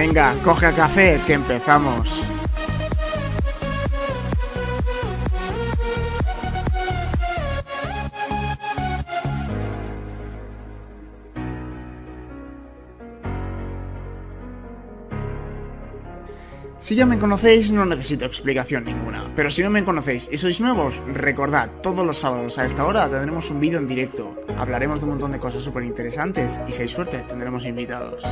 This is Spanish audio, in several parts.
Venga, coge café, que empezamos. Si ya me conocéis, no necesito explicación ninguna. Pero si no me conocéis y sois nuevos, recordad, todos los sábados a esta hora tendremos un vídeo en directo. Hablaremos de un montón de cosas súper interesantes y si hay suerte, tendremos invitados.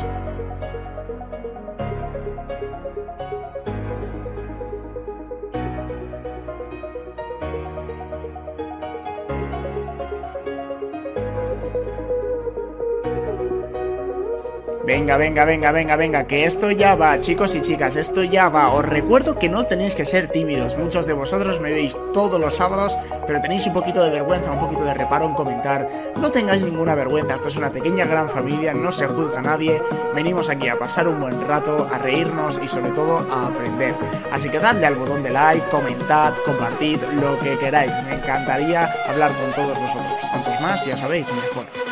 Venga, venga, venga, venga, venga, que esto ya va, chicos y chicas, esto ya va. Os recuerdo que no tenéis que ser tímidos. Muchos de vosotros me veis todos los sábados, pero tenéis un poquito de vergüenza, un poquito de reparo en comentar. No tengáis ninguna vergüenza, esto es una pequeña gran familia, no se juzga a nadie. Venimos aquí a pasar un buen rato, a reírnos y sobre todo a aprender. Así que dadle al botón de like, comentad, compartid, lo que queráis. Me encantaría hablar con todos vosotros. Cuantos más, ya sabéis, mejor.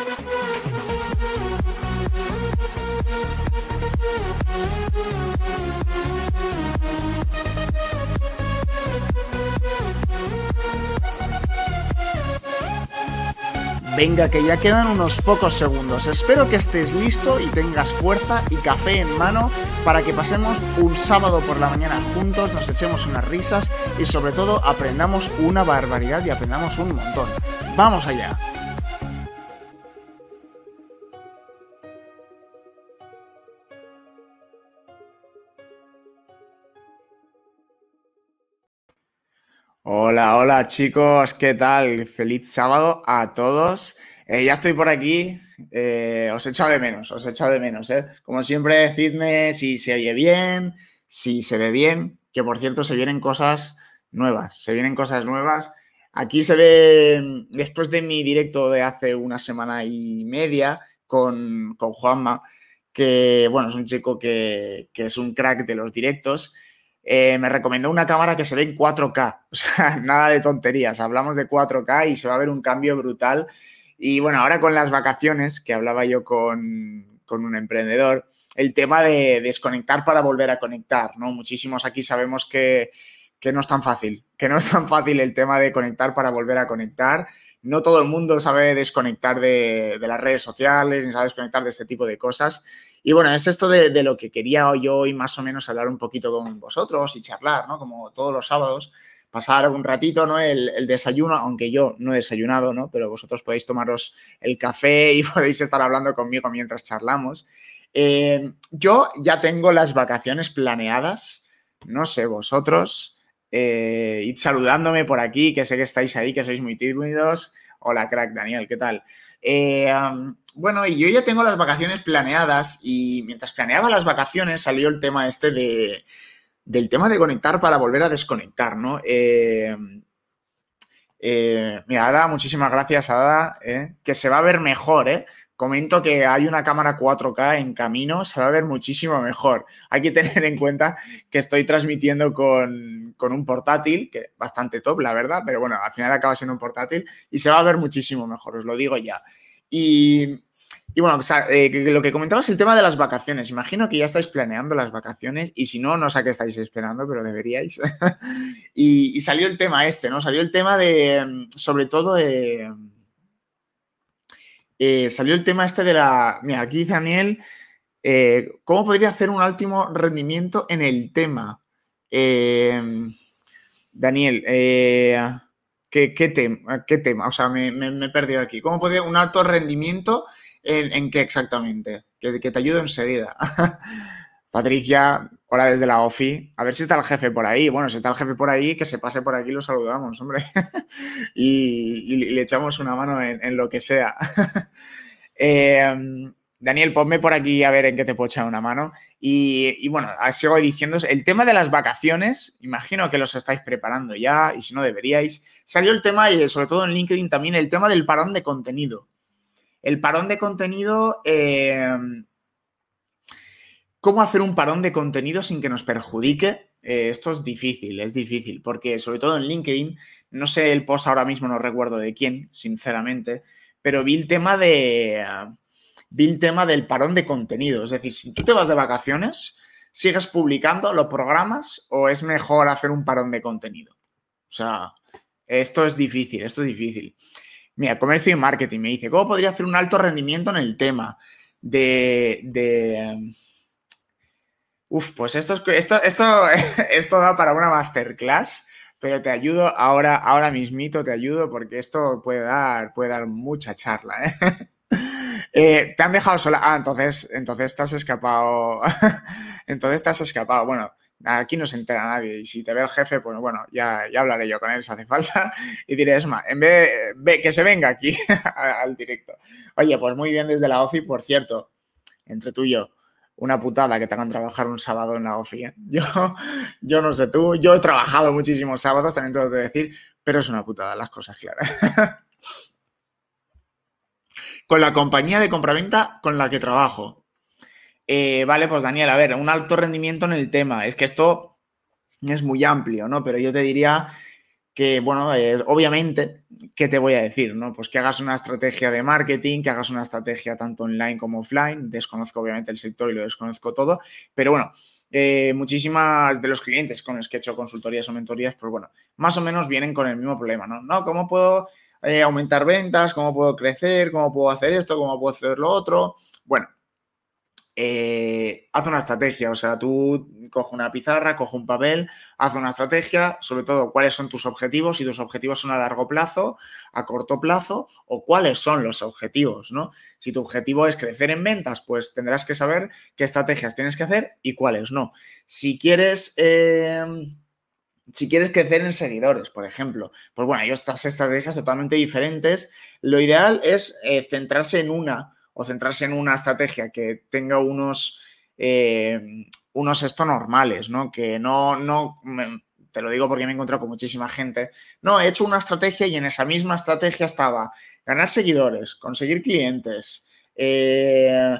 Venga, que ya quedan unos pocos segundos. Espero que estés listo y tengas fuerza y café en mano para que pasemos un sábado por la mañana juntos, nos echemos unas risas y sobre todo aprendamos una barbaridad y aprendamos un montón. ¡Vamos allá! Hola, hola chicos, ¿qué tal? Feliz sábado a todos. Eh, ya estoy por aquí, eh, os he echado de menos, os he echado de menos. ¿eh? Como siempre, decidme si se oye bien, si se ve bien, que por cierto se vienen cosas nuevas, se vienen cosas nuevas. Aquí se ve, después de mi directo de hace una semana y media con, con Juanma, que bueno, es un chico que, que es un crack de los directos. Eh, me recomendó una cámara que se ve en 4K. O sea, nada de tonterías. Hablamos de 4K y se va a ver un cambio brutal. Y bueno, ahora con las vacaciones, que hablaba yo con, con un emprendedor, el tema de desconectar para volver a conectar, ¿no? Muchísimos aquí sabemos que, que no es tan fácil, que no es tan fácil el tema de conectar para volver a conectar. No todo el mundo sabe desconectar de, de las redes sociales, ni sabe desconectar de este tipo de cosas. Y bueno, es esto de, lo que quería yo hoy más o menos hablar un poquito con vosotros y charlar, ¿no? Como todos los sábados, pasar un ratito, ¿no? El, desayuno, aunque yo no he desayunado, ¿no? Pero vosotros podéis tomaros el café y podéis estar hablando conmigo mientras charlamos. Eh, yo ya tengo las vacaciones planeadas, no sé vosotros, eh, id saludándome por aquí, que sé que estáis ahí, que sois muy tímidos. Hola, crack, Daniel, ¿qué tal? Eh, bueno, y yo ya tengo las vacaciones planeadas y mientras planeaba las vacaciones salió el tema este de, del tema de conectar para volver a desconectar, ¿no? Eh, eh, mira, Ada, muchísimas gracias, Ada, eh, que se va a ver mejor, ¿eh? Comento que hay una cámara 4K en camino, se va a ver muchísimo mejor. Hay que tener en cuenta que estoy transmitiendo con, con un portátil, que bastante top, la verdad, pero bueno, al final acaba siendo un portátil y se va a ver muchísimo mejor, os lo digo ya. Y, y bueno, eh, lo que comentaba es el tema de las vacaciones. Imagino que ya estáis planeando las vacaciones y si no, no sé qué estáis esperando, pero deberíais. y, salió el tema este, ¿no? Salió el tema de, sobre todo, de, eh, salió el tema este de la... Mira, aquí dice Daniel, eh, ¿cómo podría hacer un último rendimiento en el tema? Eh, Daniel, ¿qué, qué, tema, ¿qué tema? O sea, me, me, me he perdido aquí. ¿Cómo podría un alto rendimiento? ¿En, qué exactamente? Que, te ayudo enseguida. Patricia, Hola desde la OFI. A ver si está el jefe por ahí. Bueno, si está el jefe por ahí, que se pase por aquí y lo saludamos, hombre. y, le echamos una mano en, lo que sea. Em, Daniel, ponme por aquí a ver en qué te puedo echar una mano. Y, bueno, sigo diciendo, el tema de las vacaciones, imagino que los estáis preparando ya, y si no deberíais. Salió el tema, y sobre todo en LinkedIn también, el tema del parón de contenido. El parón de contenido, em, ¿cómo hacer un parón de contenido sin que nos perjudique? Eh, esto es difícil, es difícil, porque sobre todo en LinkedIn, no sé el post ahora mismo, no recuerdo de quién, sinceramente, pero vi el tema de vi el tema del parón de contenido. Es decir, si tú te vas de vacaciones, ¿sigues publicando los programas o es mejor hacer un parón de contenido? O sea, esto es difícil, esto es difícil. Mira, comercio y marketing me dice, ¿cómo podría hacer un alto rendimiento en el tema de... de... Uf, pues esto, esto, esto, esto da para una masterclass, pero te ayudo ahora, ahora mismito, te ayudo porque esto puede dar, puede dar mucha charla. ¿eh? Eh, te han dejado sola. Ah, entonces, entonces te has escapado. entonces te has escapado. Bueno, aquí no se entera nadie. Y si te ve el jefe, pues bueno, ya, hablaré yo con él si hace falta. Y diré, es más, en vez de que se venga aquí al directo. Oye, pues muy bien desde la OFI, por cierto, entre tú y yo. Una putada que te hagan trabajar un sábado en la OFI. ¿eh? Yo, yo no sé tú, yo he trabajado muchísimos sábados, también tengo que decir, pero es una putada, las cosas claras. con la compañía de compraventa con la que trabajo. Eh, vale, pues Daniel, a ver, un alto rendimiento en el tema. Es que esto es muy amplio, ¿no? Pero yo te diría que, bueno, obviamente, ¿qué te voy a decir? ¿no? Pues que hagas una estrategia de marketing, que hagas una estrategia tanto online como offline. Desconozco obviamente el sector y lo desconozco todo, pero bueno, eh, muchísimas de los clientes con los que he hecho consultorías o mentorías, pues bueno, más o menos vienen con el mismo problema, ¿no? No, ¿cómo puedo eh, aumentar ventas? ¿Cómo puedo crecer? ¿Cómo puedo hacer esto? ¿Cómo puedo hacer lo otro? Bueno, eh, haz una estrategia, o sea, tú coge una pizarra, coge un papel, haz una estrategia, sobre todo cuáles son tus objetivos, si tus objetivos son a largo plazo, a corto plazo, o cuáles son los objetivos, ¿no? Si tu objetivo es crecer en ventas, pues tendrás que saber qué estrategias tienes que hacer y cuáles no. Si quieres... Em, si quieres crecer en seguidores, por ejemplo, pues bueno, hay estas estrategias totalmente diferentes. Lo ideal es eh, centrarse en una o centrarse en una estrategia que tenga unos, eh, unos esto normales, ¿no? Que no, no, te lo digo porque me he encontrado con muchísima gente. No, he hecho una estrategia y en esa misma estrategia estaba ganar seguidores, conseguir clientes, eh,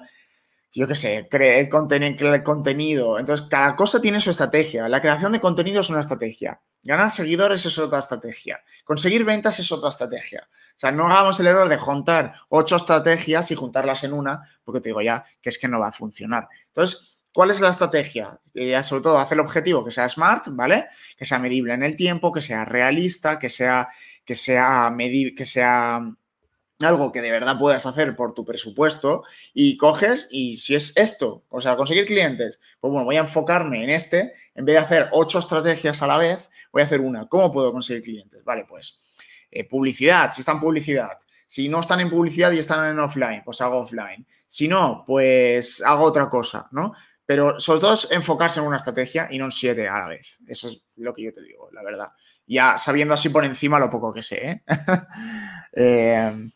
yo qué sé, crear contenido. Entonces, cada cosa tiene su estrategia. La creación de contenido es una estrategia. Ganar seguidores es otra estrategia. Conseguir ventas es otra estrategia. O sea, no hagamos el error de juntar ocho estrategias y juntarlas en una, porque te digo ya que es que no va a funcionar. Entonces, ¿cuál es la estrategia? Eh, sobre todo, hacer el objetivo que sea smart, ¿vale? Que sea medible en el tiempo, que sea realista, que sea, que sea, que sea algo que de verdad puedas hacer por tu presupuesto y coges y si es esto, o sea, conseguir clientes, pues bueno, voy a enfocarme en este, en vez de hacer ocho estrategias a la vez, voy a hacer una. ¿Cómo puedo conseguir clientes? Vale, pues eh, publicidad, si están en publicidad. Si no están en publicidad y están en offline, pues hago offline. Si no, pues hago otra cosa, ¿no? Pero sobre todo es enfocarse en una estrategia y no en siete a la vez. Eso es lo que yo te digo, la verdad. Ya sabiendo así por encima lo poco que sé, ¿eh? eh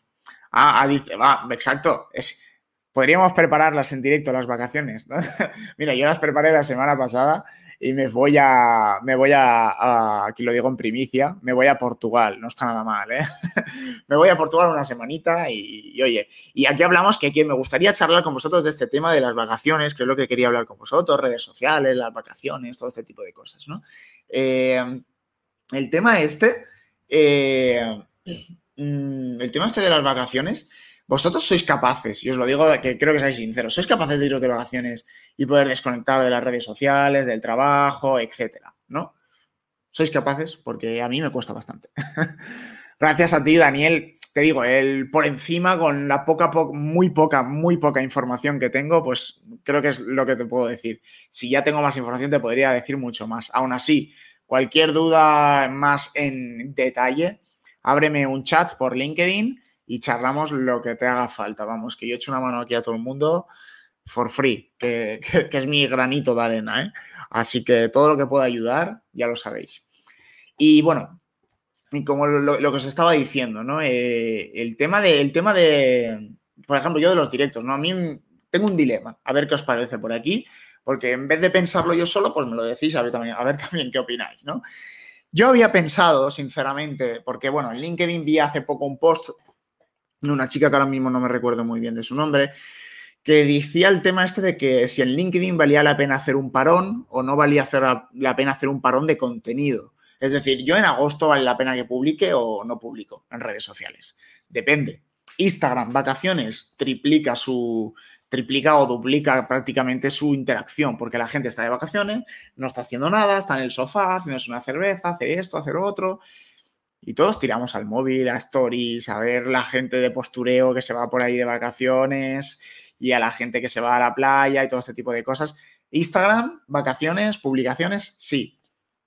Ah, ah, dice, va, exacto. Es, podríamos prepararlas en directo las vacaciones. Mira, yo las preparé la semana pasada y me voy a, me voy a, aquí lo digo en primicia, me voy a Portugal, no está nada mal, ¿eh? me voy a Portugal una semanita y, oye, y aquí hablamos que, me gustaría charlar con vosotros de este tema de las vacaciones, que es lo que quería hablar con vosotros, redes sociales, las vacaciones, todo este tipo de cosas, ¿no? Eh, el tema este, eh, Mm, el tema este de las vacaciones, vosotros sois capaces, y os lo digo que creo que seáis sinceros, sois capaces de iros de vacaciones y poder desconectar de las redes sociales, del trabajo, etcétera, ¿no? Sois capaces porque a mí me cuesta bastante. Gracias a ti, Daniel. Te digo, el por encima, con la poca, muy poca, muy poca información que tengo, pues creo que es lo que te puedo decir. Si ya tengo más información, te podría decir mucho más. Aún así, cualquier duda más en detalle, ábreme un chat por LinkedIn y charlamos lo que te haga falta. Vamos, que yo echo una mano aquí a todo el mundo for free, que, es mi granito de arena. ¿eh? Así que todo lo que pueda ayudar, ya lo sabéis. Y bueno, y como lo, que os estaba diciendo, ¿no? Eh, el, tema de, el tema de, por ejemplo, yo de los directos, ¿no? A mí tengo un dilema, a ver qué os parece por aquí, porque en vez de pensarlo yo solo, pues me lo decís, a ver también, a ver también qué opináis, ¿no? Yo había pensado, sinceramente, porque bueno, en LinkedIn vi hace poco un post de una chica que ahora mismo no me recuerdo muy bien de su nombre, que decía el tema este de que si en LinkedIn valía la pena hacer un parón o no valía hacer la pena hacer un parón de contenido. Es decir, yo en agosto vale la pena que publique o no publico en redes sociales. Depende. Instagram, vacaciones, triplica su, triplica o duplica prácticamente su interacción, porque la gente está de vacaciones, no está haciendo nada, está en el sofá, haciéndose una cerveza, hace esto, hace lo otro. Y todos tiramos al móvil, a stories, a ver la gente de postureo que se va por ahí de vacaciones y a la gente que se va a la playa y todo este tipo de cosas. Instagram, vacaciones, publicaciones, sí,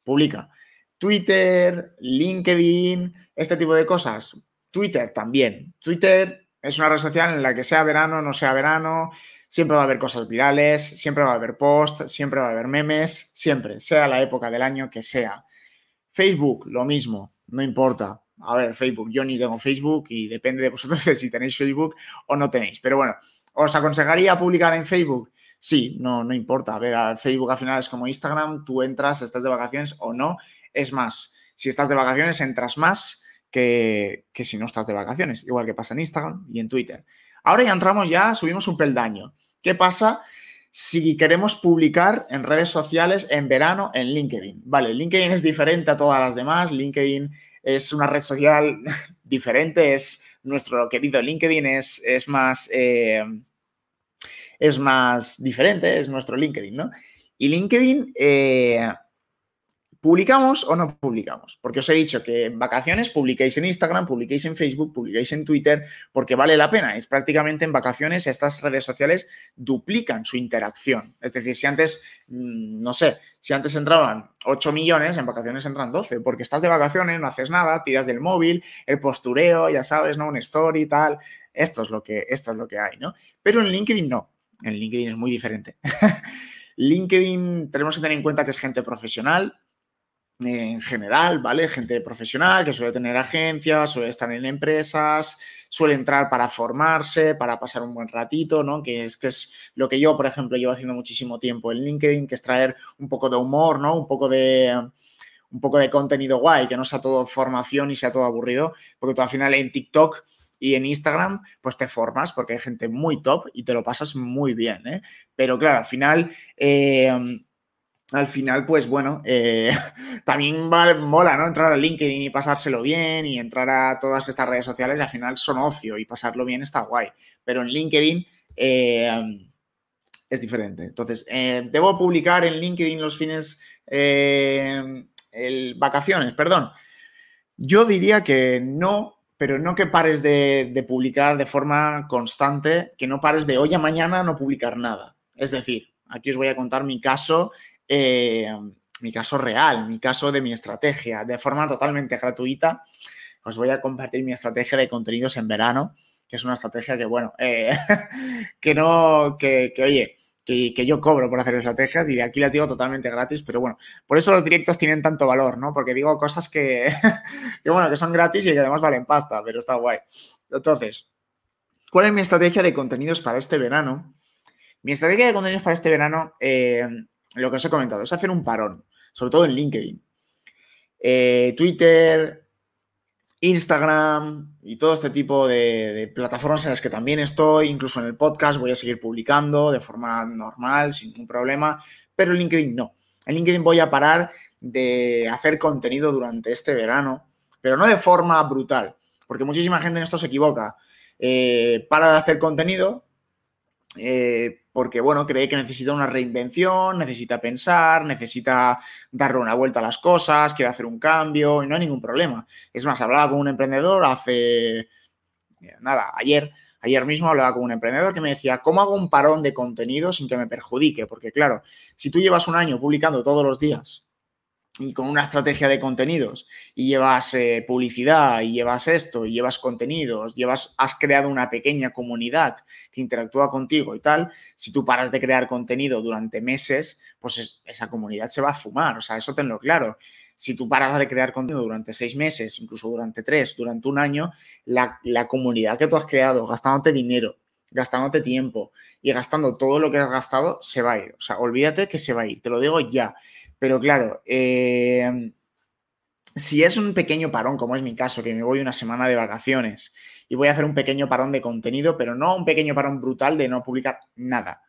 publica. Twitter, LinkedIn, este tipo de cosas. Twitter también. Twitter es una red social en la que sea verano, no sea verano, siempre va a haber cosas virales, siempre va a haber posts, siempre va a haber memes, siempre, sea la época del año que sea. Facebook, lo mismo, no importa. A ver, Facebook, yo ni tengo Facebook y depende de vosotros de si tenéis Facebook o no tenéis. Pero bueno, ¿os aconsejaría publicar en Facebook? Sí, no, no importa. A ver, Facebook al final es como Instagram, tú entras, estás de vacaciones o no. Es más, si estás de vacaciones, entras más que, si no estás de vacaciones, igual que pasa en Instagram y en Twitter. Ahora ya entramos, ya subimos un peldaño. ¿Qué pasa si queremos publicar en redes sociales en verano en LinkedIn? Vale, LinkedIn es diferente a todas las demás. LinkedIn es una red social diferente, es nuestro querido LinkedIn, es, es más... Eh, es más diferente, es nuestro LinkedIn, ¿no? Y LinkedIn eh, ¿Publicamos o no publicamos? Porque os he dicho que en vacaciones publiquéis en Instagram, publiquéis en Facebook, publiquéis en Twitter, porque vale la pena. Es prácticamente en vacaciones estas redes sociales duplican su interacción. Es decir, si antes, mm, no sé, si antes entraban 8 millones, en vacaciones entran 12, porque estás de vacaciones, no haces nada, tiras del móvil, el postureo, ya sabes, ¿no? Un story y tal. Esto es lo que, esto es lo que hay, ¿no? Pero en LinkedIn no. En LinkedIn es muy diferente. LinkedIn tenemos que tener en cuenta que es gente profesional, en general, ¿vale? Gente profesional que suele tener agencias, suele estar en empresas, suele entrar para formarse, para pasar un buen ratito, ¿no? Que es, que es lo que yo, por ejemplo, llevo haciendo muchísimo tiempo en LinkedIn, que es traer un poco de humor, ¿no? Un poco de un poco de contenido guay, que no sea todo formación y sea todo aburrido, porque tú al final en TikTok y en Instagram, pues te formas porque hay gente muy top y te lo pasas muy bien, ¿eh? Pero claro, al final... Eh, al final, pues bueno, eh, también mola, ¿no? Entrar a LinkedIn y pasárselo bien y entrar a todas estas redes sociales, al final son ocio y pasarlo bien está guay. Pero en LinkedIn eh, es diferente. Entonces, eh, debo publicar en LinkedIn los fines, vacaciones, perdón. Yo diría que no, pero no que pares de, de publicar de forma constante, que no pares de hoy a mañana no publicar nada. Es decir, aquí os voy a contar mi caso eh, mi caso real, mi caso de mi estrategia, de forma totalmente gratuita. Os voy a compartir mi estrategia de contenidos en verano, que es una estrategia que, bueno, eh, que no, que, oye, que, yo cobro por hacer estrategias y aquí las digo totalmente gratis, pero bueno, por eso los directos tienen tanto valor, ¿no? Porque digo cosas que, que bueno, que son gratis y que además valen pasta, pero está guay. Entonces, ¿cuál es mi estrategia de contenidos para este verano? Mi estrategia de contenidos para este verano eh, lo que os he comentado, es hacer un parón, sobre todo en LinkedIn. Eh, Twitter, Instagram y todo este tipo de, plataformas en las que también estoy, incluso en el podcast voy a seguir publicando de forma normal, sin ningún problema, pero en LinkedIn no. En LinkedIn voy a parar de hacer contenido durante este verano, pero no de forma brutal, porque muchísima gente en esto se equivoca. Eh, para de hacer contenido, eh, porque, bueno, cree que necesita una reinvención, necesita pensar, necesita darle una vuelta a las cosas, quiere hacer un cambio y no hay ningún problema. Es más, hablaba con un emprendedor hace, eh, nada, ayer, ayer mismo hablaba con un emprendedor que me decía, ¿cómo hago un parón de contenido sin que me perjudique? Porque, claro, si tú llevas un año publicando todos los días y con una estrategia de contenidos y llevas eh, publicidad y llevas esto y llevas contenidos, llevas, has creado una pequeña comunidad que interactúa contigo y tal, si tú paras de crear contenido durante meses, pues esa comunidad se va a fumar, o sea, eso tenlo claro. Si tú paras de crear contenido durante seis meses, incluso durante tres, durante un año, la, la comunidad que tú has creado, gastándote dinero, gastándote tiempo y gastando todo lo que has gastado, se va a ir. O sea, olvídate que se va a ir, te lo digo ya. Pero claro, eh, si es un pequeño parón, como es mi caso, que me voy una semana de vacaciones y voy a hacer un pequeño parón de contenido, pero no un pequeño parón brutal de no publicar nada.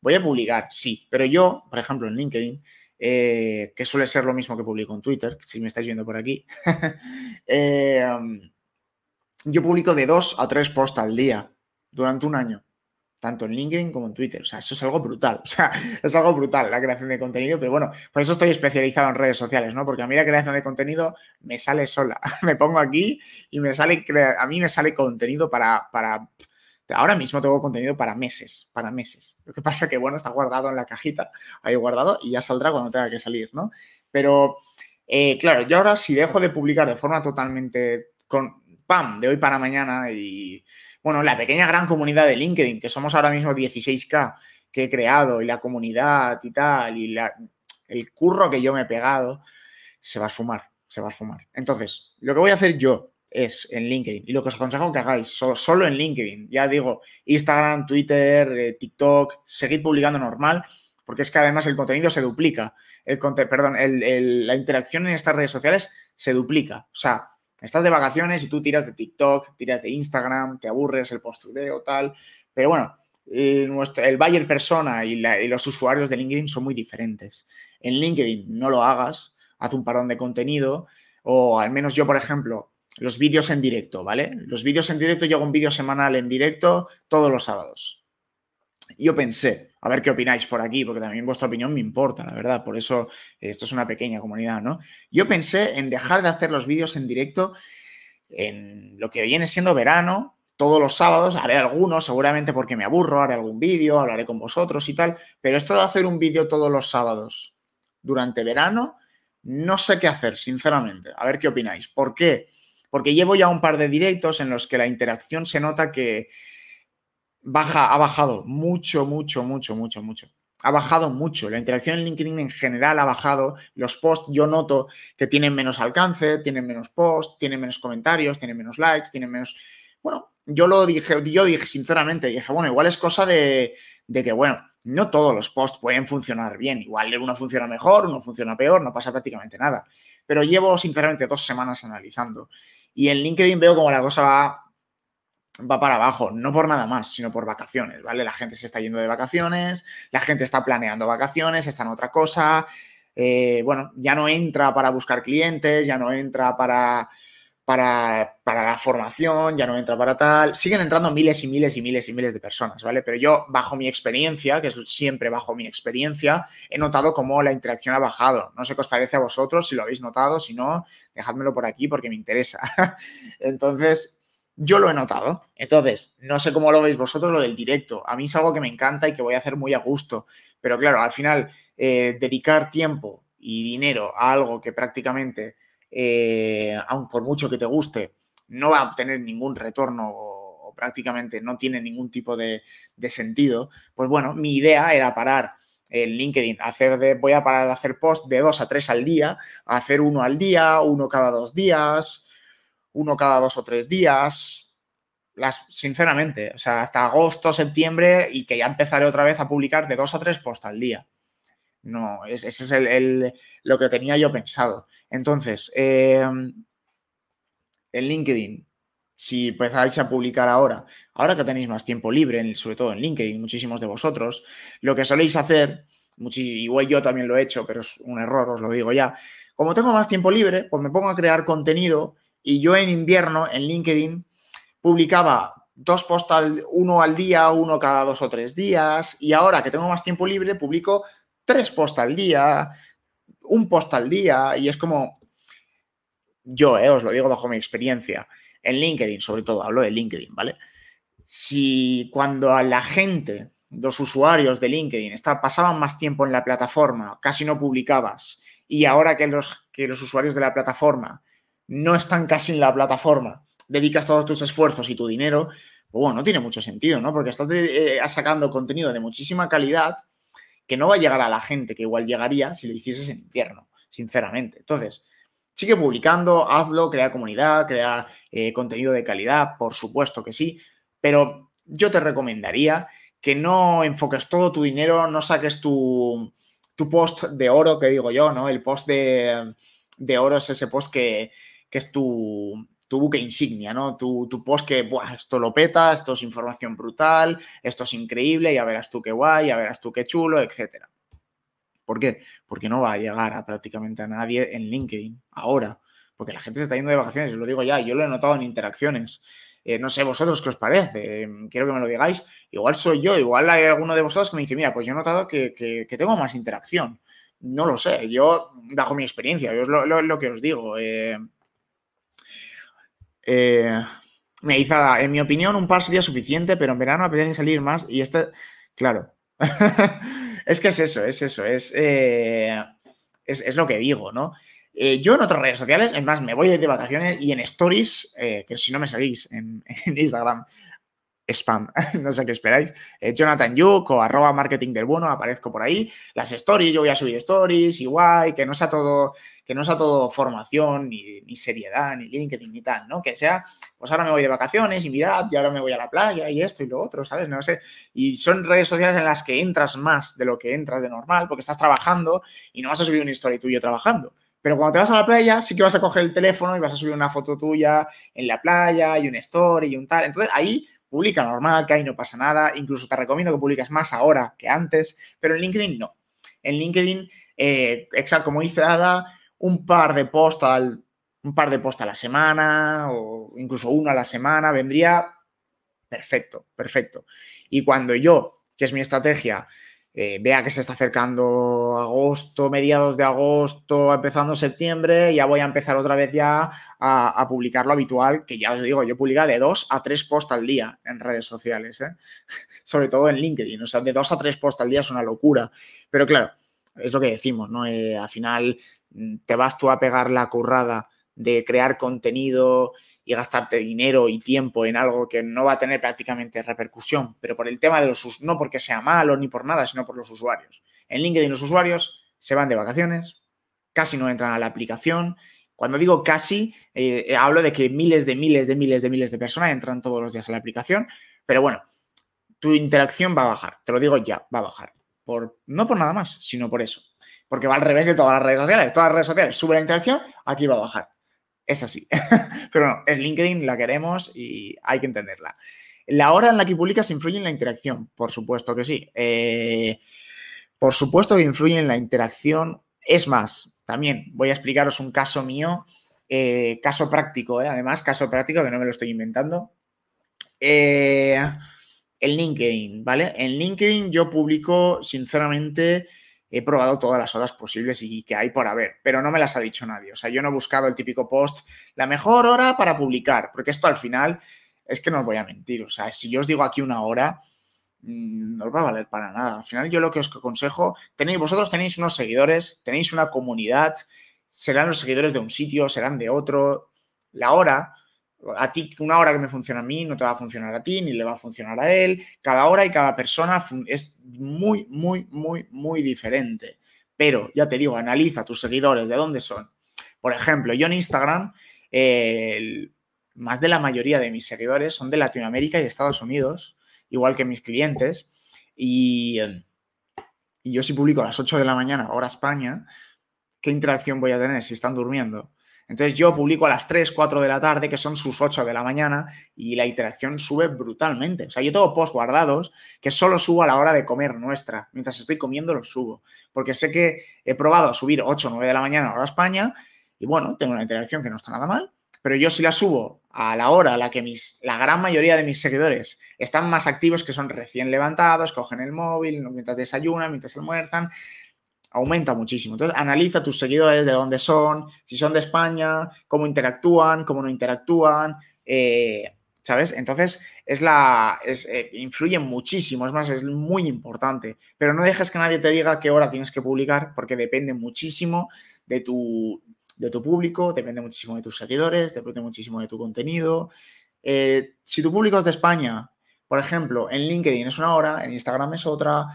Voy a publicar, sí, pero yo, por ejemplo, en LinkedIn, eh, que suele ser lo mismo que publico en Twitter, si me estáis viendo por aquí, eh, yo publico de dos a tres posts al día durante un año tanto en LinkedIn como en Twitter. O sea, eso es algo brutal. O sea, es algo brutal la creación de contenido, pero bueno, por eso estoy especializado en redes sociales, ¿no? Porque a mí la creación de contenido me sale sola. me pongo aquí y me sale, a mí me sale contenido para, para, ahora mismo tengo contenido para meses, para meses. Lo que pasa que, bueno, está guardado en la cajita, ahí guardado y ya saldrá cuando tenga que salir, ¿no? Pero, eh, claro, yo ahora si dejo de publicar de forma totalmente con, pam, de hoy para mañana y bueno, la pequeña gran comunidad de LinkedIn, que somos ahora mismo 16K que he creado y la comunidad y tal, y el curro que yo me he pegado, se va a fumar, se va a fumar. Entonces, lo que voy a hacer yo es en LinkedIn y lo que os aconsejo que hagáis solo, en LinkedIn, ya digo, Instagram, Twitter, eh, TikTok, seguid publicando normal, porque es que además el contenido se duplica, el, perdón, la interacción en estas redes sociales se duplica, o sea, Estás de vacaciones y tú tiras de TikTok, tiras de Instagram, te aburres el postureo, tal. Pero bueno, el, nuestro, el buyer persona y, los usuarios de LinkedIn son muy diferentes. En LinkedIn no lo hagas, haz un parón de contenido o al menos yo, por ejemplo, los vídeos en directo, ¿vale? Los vídeos en directo, yo hago un vídeo semanal en directo todos los sábados yo pensé, a ver qué opináis por aquí, porque también vuestra opinión me importa, la verdad, por eso esto es una pequeña comunidad, ¿no? Yo pensé en dejar de hacer los vídeos en directo en lo que viene siendo verano, todos los sábados, haré algunos, seguramente porque me aburro, haré algún vídeo, hablaré con vosotros y tal, pero esto de hacer un vídeo todos los sábados durante verano, no sé qué hacer, sinceramente. A ver qué opináis. ¿Por qué? Porque llevo ya un par de directos en los que la interacción se nota que, baja, ha bajado mucho, mucho, mucho, mucho, mucho. Ha bajado mucho. La interacción en LinkedIn en general ha bajado. Los posts yo noto que tienen menos alcance, tienen menos posts, tienen menos comentarios, tienen menos likes, tienen menos... Bueno, yo lo dije, yo dije sinceramente, dije, bueno, igual es cosa de, de que, bueno, no todos los posts pueden funcionar bien. Igual uno funciona mejor, uno funciona peor, no pasa prácticamente nada. Pero llevo sinceramente dos semanas analizando. Y en LinkedIn veo como la cosa va va para abajo, no por nada más, sino por vacaciones, ¿vale? La gente se está yendo de vacaciones, la gente está planeando vacaciones, está en otra cosa, eh, bueno, ya no entra para buscar clientes, ya no entra para, para, para, la formación, ya no entra para tal, siguen entrando miles y miles y miles y miles de personas, ¿vale? Pero yo, bajo mi experiencia, que es siempre bajo mi experiencia, he notado cómo la interacción ha bajado. No sé qué os parece a vosotros, si lo habéis notado, si no, dejádmelo por aquí porque me interesa. Entonces, yo lo he notado. Entonces, no sé cómo lo veis vosotros lo del directo. A mí es algo que me encanta y que voy a hacer muy a gusto. Pero claro, al final, eh, dedicar tiempo y dinero a algo que prácticamente, eh, aun por mucho que te guste, no va a obtener ningún retorno o, prácticamente no tiene ningún tipo de, sentido, pues bueno, mi idea era parar en LinkedIn, hacer de, voy a parar de hacer post de dos a tres al día, hacer uno al día, uno cada dos días, uno cada dos o tres días. Las, sinceramente, o sea, hasta agosto, septiembre y que ya empezaré otra vez a publicar de dos a tres posts al día. No, ese es el, lo que tenía yo pensado. Entonces, em, en LinkedIn, si empezáis a publicar ahora, ahora que tenéis más tiempo libre, sobre todo en LinkedIn, muchísimos de vosotros, lo que soléis hacer, igual yo también lo he hecho, pero es un error, os lo digo ya, como tengo más tiempo libre, pues me pongo a crear contenido y yo en invierno, en LinkedIn, publicaba dos posts, uno al día, uno cada dos o tres días. Y ahora que tengo más tiempo libre, publico tres posts al día, un post al día. Y es como, yo eh, os lo digo bajo mi experiencia, en LinkedIn, sobre todo, hablo de LinkedIn, ¿vale? Si cuando a la gente, los usuarios de LinkedIn, está, pasaban más tiempo en la plataforma, casi no publicabas y ahora que los, que los usuarios de la plataforma no están casi en la plataforma, dedicas todos tus esfuerzos y tu dinero, pues bueno, no tiene mucho sentido, ¿no? Porque estás eh, sacando contenido de muchísima calidad que no va a llegar a la gente que igual llegaría si lo hicieses en invierno, sinceramente. Entonces, sigue publicando, hazlo, crea comunidad, crea eh, contenido de calidad, por supuesto que sí, pero yo te recomendaría que no enfoques todo tu dinero, no saques tu, post de oro, que digo yo, ¿no? El post de, oro es ese post que, es tu, tu buque insignia, ¿no? Tu, tu post que, Buah, esto lo peta, esto es información brutal, esto es increíble, ya verás tú qué guay, ya verás tú qué chulo, etc. ¿Por qué? Porque no va a llegar a prácticamente a nadie en LinkedIn ahora, porque la gente se está yendo de vacaciones, lo digo ya, yo lo he notado en interacciones. Eh, no sé vosotros qué os parece, em, quiero que me lo digáis. Igual soy yo, igual hay alguno de vosotros que me dice, mira, pues yo he notado que, tengo más interacción. No lo sé, yo, bajo mi experiencia, yo es lo, que os digo. Eh, eh, me dice, en mi opinión, un par sería suficiente, pero en verano apetece salir más y este, claro. es que es eso, es eso, es, eh, es, lo que digo, ¿no? Eh, yo en otras redes sociales, es más, me voy a ir de vacaciones y en stories, que si no me seguís en Instagram, spam, no sé qué esperáis. Eh, Jonathan Yuk o arroba marketing del bueno, aparezco por ahí. Las stories, yo voy a subir stories, igual, que no sea todo, que no sea todo formación, ni, seriedad, ni LinkedIn, ni tal, ¿no? Que sea, pues ahora me voy de vacaciones y mirad, y ahora me voy a la playa y esto y lo otro, ¿sabes? No sé. Y son redes sociales en las que entras más de lo que entras de normal, porque estás trabajando y no vas a subir una story tuyo trabajando. Pero cuando te vas a la playa, sí que vas a coger el teléfono y vas a subir una foto tuya en la playa y una story y un tal. Entonces ahí publica normal, que ahí no pasa nada. Incluso te recomiendo que publiques más ahora que antes, pero en LinkedIn no. En LinkedIn, eh, exacto, como dice Ada, un par de posts al, un par de posts a la semana o incluso uno a la semana vendría perfecto, perfecto. Y cuando yo, que es mi estrategia, eh, vea que se está acercando agosto, mediados de agosto, empezando septiembre, ya voy a empezar otra vez ya a, publicar lo habitual, que ya os digo, yo publico de dos a tres posts al día en redes sociales, ¿eh? sobre todo en LinkedIn, o sea, de dos a tres posts al día es una locura, pero claro, es lo que decimos, ¿no? Eh, al final mm, te vas tú a pegar la currada de crear contenido y gastarte dinero y tiempo en algo que no va a tener prácticamente repercusión, pero por el tema de los no porque sea malo ni por nada, sino por los usuarios. En LinkedIn los usuarios se van de vacaciones, casi no entran a la aplicación. Cuando digo casi, eh, eh, hablo de que miles de miles de miles de miles de personas entran todos los días a la aplicación, pero bueno, tu interacción va a bajar, te lo digo ya, va a bajar. Por, no por nada más, sino por eso. Porque va al revés de todas las redes sociales. Todas las redes sociales sube la interacción, aquí va a bajar. Es así. Pero no, en LinkedIn la queremos y hay que entenderla. La hora en la que publicas influye en la interacción, por supuesto que sí. Eh, por supuesto que influye en la interacción. Es más, también voy a explicaros un caso mío, eh, caso práctico, eh, además, caso práctico que no me lo estoy inventando. en LinkedIn, ¿vale? En LinkedIn yo publico, sinceramente, he probado todas las horas posibles y que hay por haber, pero no me las ha dicho nadie. O sea, yo no he buscado el típico post, la mejor hora para publicar, porque esto al final es que no os voy a mentir. O sea, si yo os digo aquí una hora, mm, no os va a valer para nada. Al final yo lo que os aconsejo, tenéis, vosotros tenéis unos seguidores, tenéis una comunidad, serán los seguidores de un sitio, serán de otro. La hora a ti, una hora que me funciona a mí no te va a funcionar a ti, ni le va a funcionar a él. Cada hora y cada persona es muy, muy, muy, muy diferente. Pero ya te digo, analiza tus seguidores, de dónde son. Por ejemplo, yo en Instagram, más de la mayoría de mis seguidores son de Latinoamérica y Estados Unidos, igual que mis clientes. Y, y yo si publico a las 8 de la mañana, hora España, ¿qué interacción voy a tener si están durmiendo? Entonces yo publico a las 3, 4 de la tarde, que son sus 8 de la mañana, y la interacción sube brutalmente. O sea, yo tengo posts guardados que solo subo a la hora de comer nuestra. Mientras estoy comiendo los subo. Porque sé que he probado a subir 8 o 9 de la mañana a hora España, y bueno, tengo una interacción que no está nada mal. Pero yo si la subo a la hora a la que mis, la gran mayoría de mis seguidores están más activos, que son recién levantados, cogen el móvil mientras desayunan, mientras almuerzan, aumenta muchísimo. Entonces, analiza tus seguidores, de dónde son, si son de España, cómo interactúan, cómo no interactúan, eh, ¿sabes? Entonces, es la, es, eh, influye muchísimo, es más, es muy importante. Pero no dejes que nadie te diga qué hora tienes que publicar, porque depende muchísimo de tu, de tu público, depende muchísimo de tus seguidores, depende muchísimo de tu contenido. Eh, si tu público es de España, por ejemplo, en LinkedIn es una hora, en Instagram es otra.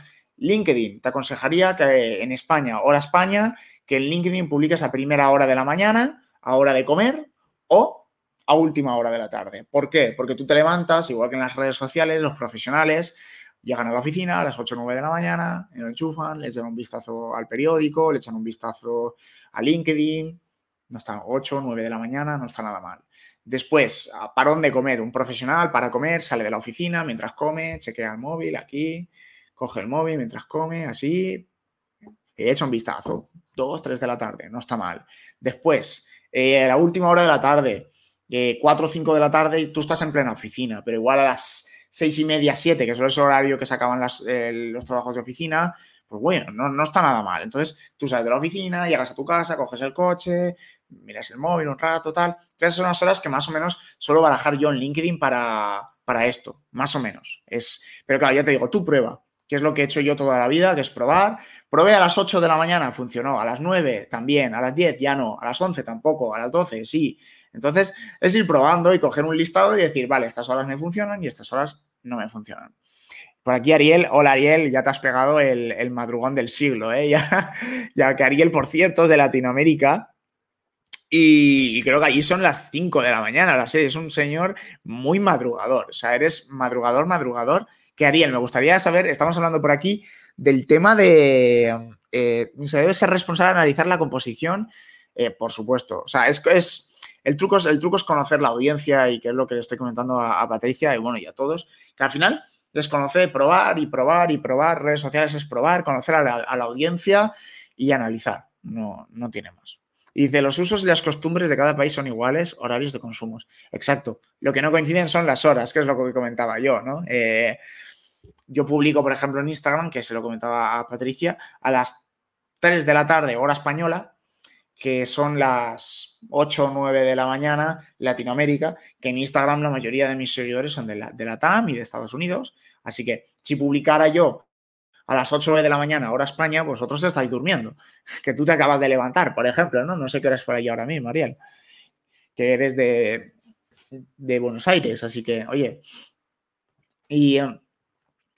LinkedIn, te aconsejaría que en España, hora España, que en LinkedIn publiques a primera hora de la mañana, a hora de comer o a última hora de la tarde. ¿Por qué? Porque tú te levantas, igual que en las redes sociales, los profesionales llegan a la oficina a las 8 o 9 de la mañana, lo enchufan, le echan un vistazo al periódico, le echan un vistazo a LinkedIn, no está 8 o 9 de la mañana, no está nada mal. Después, a parón de comer, un profesional para comer, sale de la oficina mientras come, chequea el móvil aquí, coge el móvil mientras come, así, y echa un vistazo. 2, 3 de la tarde, no está mal. Después, eh, a la última hora de la tarde, 4 o 5 de la tarde, y tú estás en plena oficina, pero igual a las 6 y media, 7, que es el horario que se acaban los trabajos de oficina, pues bueno, no, no, está nada mal. Entonces, tú sales de la oficina, llegas a tu casa, coges el coche, miras el móvil un rato, tal. Entonces, son las horas que más o menos suelo barajar yo en LinkedIn para, para esto, más o menos. Es, pero claro, ya te digo, tú prueba, que es lo que he hecho yo toda la vida, que es probar. Probé a las 8 de la mañana, funcionó, a las 9 también, a las 10 ya no, a las 11 tampoco, a las 12 sí, entonces, es ir probando y coger un listado y decir, vale, estas horas me funcionan y estas horas no me funcionan. Por aquí Ariel, hola Ariel, ya te has pegado el, madrugón del siglo, ¿eh? Ya, ya, que Ariel, por cierto, es de Latinoamérica. Y, creo que allí son las 5 de la mañana, las 6. Es un señor muy madrugador. O sea, eres madrugador, madrugador. Que Ariel, me gustaría saber, estamos hablando por aquí del tema de. Eh, se debe ser responsable de analizar la composición, eh, por supuesto. O sea, es, es el truco, es, el truco es conocer la audiencia y que es lo que le estoy comentando a, Patricia y bueno, y a todos, que al final les conoce probar y probar y probar, redes sociales es probar, conocer a la, audiencia y analizar, no, no tiene más. Y dice, los usos y las costumbres de cada país son iguales, horarios de consumos. Exacto. Lo que no coinciden son las horas, que es lo que comentaba yo, ¿no? Eh, yo publico, por ejemplo, en Instagram, que se lo comentaba a Patricia, a las 3 de la tarde, hora española, que son las 8 o 9 de la mañana, Latinoamérica, que en Instagram la mayoría de mis seguidores son de la, de la TAM y de Estados Unidos. Así que si publicara yo a las 8 o 9 de la mañana, hora España, vosotros estáis durmiendo. Que tú te acabas de levantar, por ejemplo, ¿no? No sé qué hora es por ahí ahora mismo, Ariel. Que eres de, de Buenos Aires, así que, oye. Y,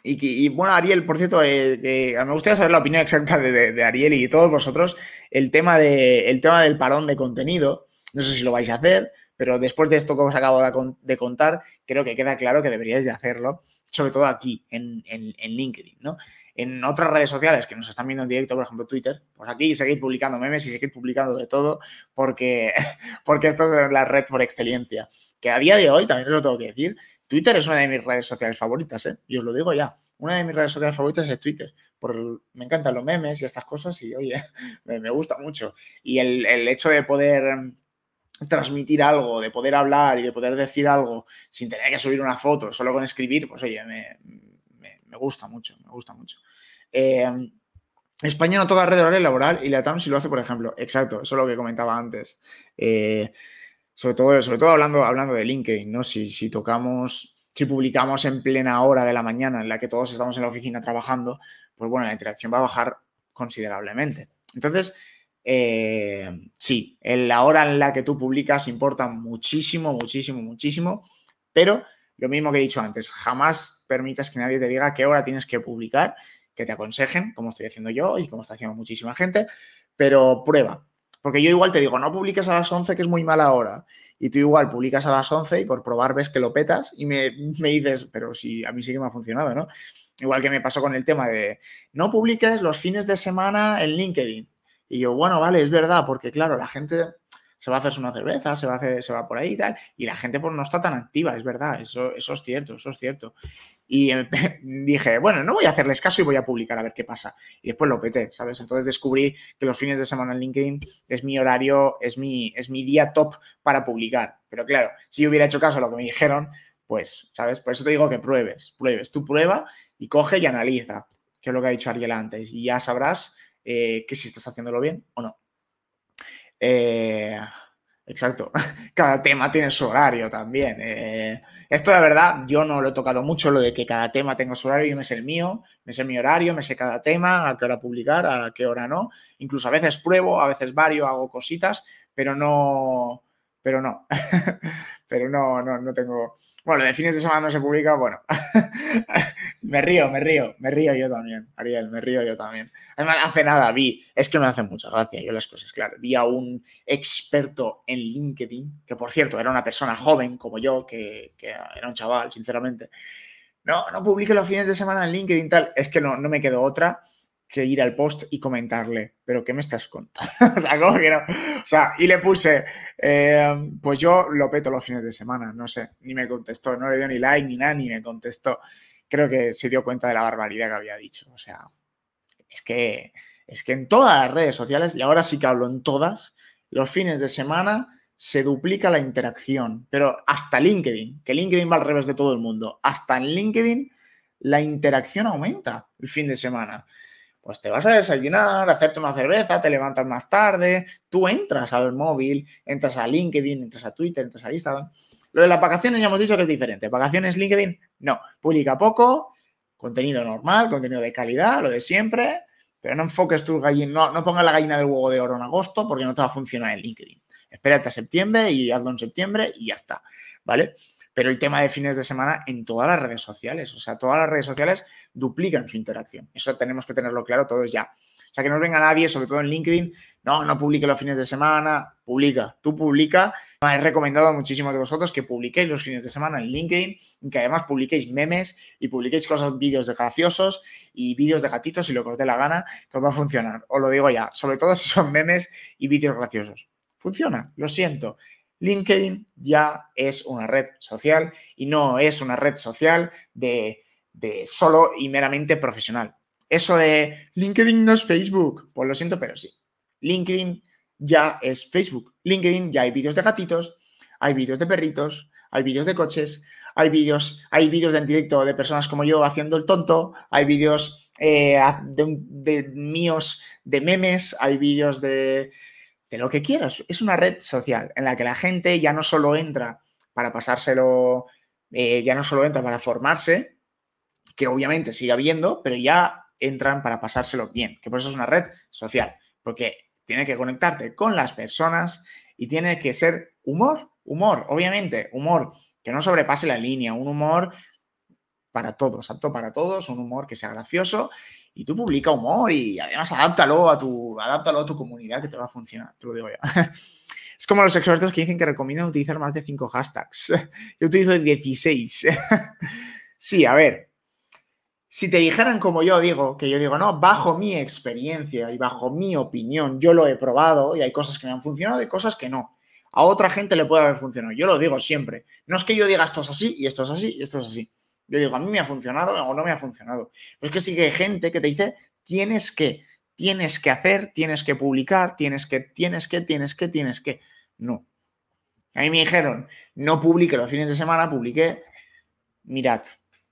y, bueno, Ariel, por cierto, eh, me gustaría saber la opinión exacta de, Ariel y todos vosotros. El tema, de, el tema del parón de contenido, no sé si lo vais a hacer, pero después de esto que os acabo de, contar, creo que queda claro que deberíais de hacerlo, sobre todo aquí, en, en, LinkedIn, ¿no? En otras redes sociales que nos están viendo en directo, por ejemplo Twitter, pues aquí seguid publicando memes y seguid publicando de todo, porque, porque esto es la red por excelencia. Que a día de hoy, también os lo tengo que decir, Twitter es una de mis redes sociales favoritas, ¿eh? Y os lo digo ya. Una de mis redes sociales favoritas es Twitter. Por, me encantan los memes y estas cosas y, oye, me, gusta mucho. Y el, hecho de poder transmitir algo, de poder hablar y de poder decir algo sin tener que subir una foto, solo con escribir, pues oye, me, gusta mucho, me gusta mucho. Eh, España no toca red horaria laboral y la TAM sí lo hace, por ejemplo. Exacto, eso es lo que comentaba antes. Eh, sobre todo, sobre todo hablando, hablando de LinkedIn, ¿no? Si, si tocamos, si publicamos en plena hora de la mañana en la que todos estamos en la oficina trabajando, pues bueno, la interacción va a bajar considerablemente. Entonces, eh, sí, en la hora en la que tú publicas importa muchísimo, muchísimo, muchísimo, pero lo mismo que he dicho antes, jamás permitas que nadie te diga qué hora tienes que publicar, que te aconsejen, como estoy haciendo yo y como está haciendo muchísima gente, pero prueba, porque yo igual te digo, no publiques a las 11, que es muy mala hora. Y tú igual publicas a las 11 y por probar ves que lo petas y me, dices, pero si a mí sí que me ha funcionado, ¿no? Igual que me pasó con el tema de, no publiques los fines de semana en LinkedIn. Y yo, bueno, vale, es verdad, porque claro, la gente se va a hacerse una cerveza, se va a hacer, se va por ahí y tal, y la gente pues no está tan activa, es verdad, eso, eso es cierto, eso es cierto. Y dije, bueno, no voy a hacerles caso y voy a publicar a ver qué pasa. Y después lo peté, ¿sabes? Entonces descubrí que los fines de semana en LinkedIn es mi horario, es mi, es mi día top para publicar. Pero claro, si yo hubiera hecho caso a lo que me dijeron, pues, ¿sabes? Por eso te digo que pruebes, pruebes. Tú prueba y coge y analiza, que es lo que ha dicho Ariel antes, y ya sabrás eh, que si estás haciéndolo bien o no. Eh, Exacto. Cada tema tiene su horario también. Eh. esto de verdad, yo no lo he tocado mucho, lo de que cada tema tenga su horario. Yo me sé el mío, me sé mi horario, me sé cada tema, a qué hora publicar, a qué hora no. Incluso a veces pruebo, a veces vario, hago cositas, pero no, pero no. pero no, no, no tengo. Bueno, lo de fines de semana no se publica, bueno. me río, me río, me río yo también, Ariel, me río yo también. Además, hace nada vi, es que me hace mucha gracia yo las cosas, claro. Vi a un experto en LinkedIn, que por cierto era una persona joven como yo, que, que era un chaval, sinceramente. No, no publique los fines de semana en LinkedIn, tal. Es que no, no me quedó otra que ir al post y comentarle, pero ¿qué me estás contando? o sea, ¿cómo que no? O sea, y le puse, eh, pues yo lo peto los fines de semana, no sé, ni me contestó, no le dio ni like ni nada, ni me contestó. Creo que se dio cuenta de la barbaridad que había dicho. O sea, es que, es que en todas las redes sociales, y ahora sí que hablo en todas, los fines de semana se duplica la interacción, pero hasta LinkedIn, que LinkedIn va al revés de todo el mundo, hasta en LinkedIn la interacción aumenta el fin de semana pues te vas a desayunar, hacerte una cerveza, te levantas más tarde, tú entras al móvil, entras a LinkedIn, entras a Twitter, entras a Instagram. Lo de las vacaciones ya hemos dicho que es diferente. Vacaciones LinkedIn, no. Publica poco, contenido normal, contenido de calidad, lo de siempre, pero no enfoques tu gallina, no, no pongas la gallina del huevo de oro en agosto porque no te va a funcionar en LinkedIn. Espérate a septiembre y hazlo en septiembre y ya está, ¿vale? Pero el tema de fines de semana en todas las redes sociales. O sea, todas las redes sociales duplican su interacción. Eso tenemos que tenerlo claro todos ya. O sea, que no venga nadie, sobre todo en LinkedIn, no, no publique los fines de semana, publica, tú publica. He recomendado a muchísimos de vosotros que publiquéis los fines de semana en LinkedIn, que además publiquéis memes y publiquéis cosas, vídeos de graciosos y vídeos de gatitos y lo que os dé la gana, que os va a funcionar. Os lo digo ya, sobre todo si son memes y vídeos graciosos. Funciona, lo siento. LinkedIn ya es una red social y no es una red social de, solo y meramente profesional. Eso de LinkedIn no es Facebook, pues lo siento, pero sí. LinkedIn ya es Facebook. LinkedIn ya hay vídeos de gatitos, hay vídeos de perritos, hay vídeos de coches, hay vídeos, hay vídeos en directo de personas como yo haciendo el tonto, hay vídeos eh, de, míos de memes, hay vídeos de, de lo que quieras. Es una red social en la que la gente ya no solo entra para pasárselo, eh, ya no solo entra para formarse, que obviamente sigue habiendo, pero ya entran para pasárselo bien, que por eso es una red social, porque tiene que conectarte con las personas y tiene que ser humor, humor, obviamente, humor que no sobrepase la línea, un humor para todos, apto para todos, un humor que sea gracioso y tú publica humor y además adáptalo a tu, adáptalo a tu comunidad que te va a funcionar, te lo digo ya. Es como los expertos que dicen que recomiendan utilizar más de 5 hashtags. Yo utilizo 16. Sí, a ver. Si te dijeran como yo digo, que yo digo, no, bajo mi experiencia y bajo mi opinión, yo lo he probado y hay cosas que me han funcionado y cosas que no. A otra gente le puede haber funcionado. Yo lo digo siempre. No es que yo diga esto es así y esto es así y esto es así. Yo digo, a mí me ha funcionado o no me ha funcionado. Pero es que hay gente que te dice, tienes que, tienes que hacer, tienes que publicar, tienes que, tienes que, tienes que, tienes que. No. A mí me dijeron, no publique los fines de semana, publiqué, mirad,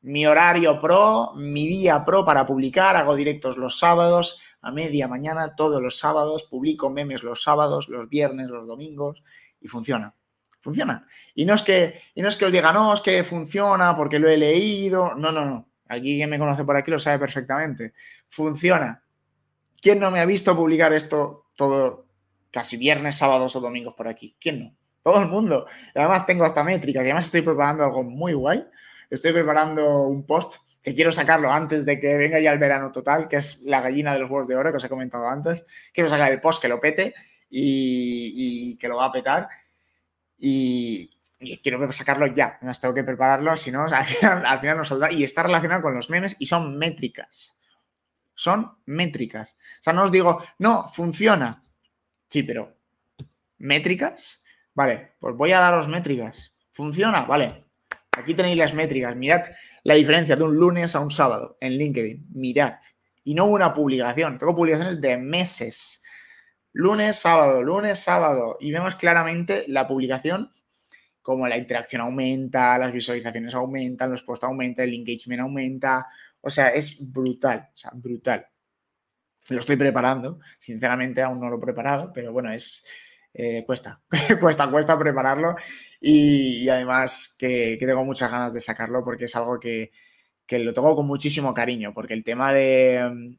mi horario pro, mi día pro para publicar, hago directos los sábados, a media mañana, todos los sábados, publico memes los sábados, los viernes, los domingos, y funciona funciona. Y no es que, y no es que os diga, no, es que funciona porque lo he leído. No, no, no. Aquí quien me conoce por aquí lo sabe perfectamente. Funciona. ¿Quién no me ha visto publicar esto todo casi viernes, sábados o domingos por aquí? ¿Quién no? Todo el mundo. además tengo hasta métrica, que además estoy preparando algo muy guay. Estoy preparando un post que quiero sacarlo antes de que venga ya el verano total, que es la gallina de los huevos de oro que os he comentado antes. Quiero sacar el post que lo pete y que lo va a petar y, quiero sacarlo ya, no tengo que prepararlo, si no, al final, nos saldrá. Y está relacionado con los memes y son métricas. Son métricas. O sea, no os digo, no, funciona. Sí, pero ¿métricas? Vale, pues voy a daros métricas. ¿Funciona? Vale. Aquí tenéis las métricas. Mirad la diferencia de un lunes a un sábado en LinkedIn. Mirad. Y no una publicación. Tengo publicaciones de meses lunes, sábado, lunes, sábado. Y vemos claramente la publicación, como la interacción aumenta, las visualizaciones aumentan, los posts aumentan, el engagement aumenta. O sea, es brutal, o brutal. Lo estoy preparando, sinceramente aún no lo he preparado, pero bueno, es, eh, cuesta, cuesta, cuesta prepararlo y, además que, tengo muchas ganas de sacarlo porque es algo que, que lo tengo con muchísimo cariño, porque el tema de,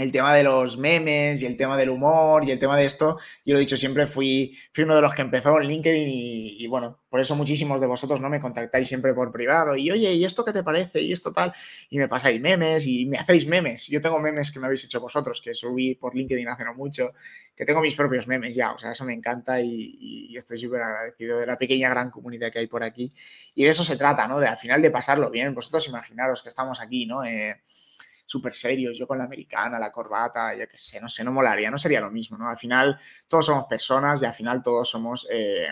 el tema de los memes y el tema del humor y el tema de esto, yo lo he dicho siempre, fui, fui uno de los que empezó en LinkedIn y, bueno, por eso muchísimos de vosotros no me contactáis siempre por privado y oye, ¿y esto qué te parece? Y esto tal, y me pasáis memes y me hacéis memes. Yo tengo memes que me habéis hecho vosotros, que subí por LinkedIn hace no mucho, que tengo mis propios memes ya, o sea, eso me encanta y, estoy súper agradecido de la pequeña gran comunidad que hay por aquí. Y de eso se trata, ¿no? De al final de pasarlo bien. Vosotros imaginaros que estamos aquí, ¿no? Eh, súper serios, yo con la americana, la corbata, ya que sé, no sé, no molaría, no sería lo mismo, ¿no? Al final todos somos personas y al final todos somos... Eh,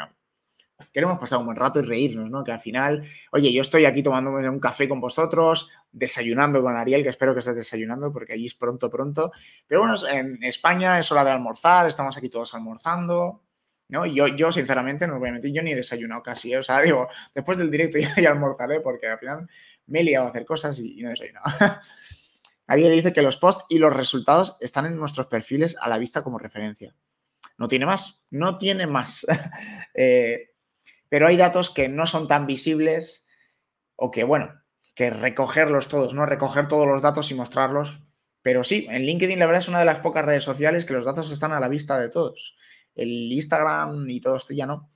queremos pasar un buen rato y reírnos, ¿no? Que al final, oye, yo estoy aquí tomándome un café con vosotros, desayunando con Ariel, que espero que estés desayunando porque allí es pronto, pronto. Pero bueno, en España es hora de almorzar, estamos aquí todos almorzando, ¿no? Yo, yo, sinceramente, no voy a mentir, yo ni he desayunado casi, ¿eh? o sea, digo, después del directo ya, almorzaré porque al final me he liado a hacer cosas y, y no he desayunado. Alguien dice que los posts y los resultados están en nuestros perfiles a la vista como referencia. No tiene más, no tiene más. Eh, pero hay datos que no son tan visibles o que, bueno, que recogerlos todos, ¿no? Recoger todos los datos y mostrarlos. Pero sí, en LinkedIn la verdad es una de las pocas redes sociales que los datos están a la vista de todos. El Instagram y todo esto ya no.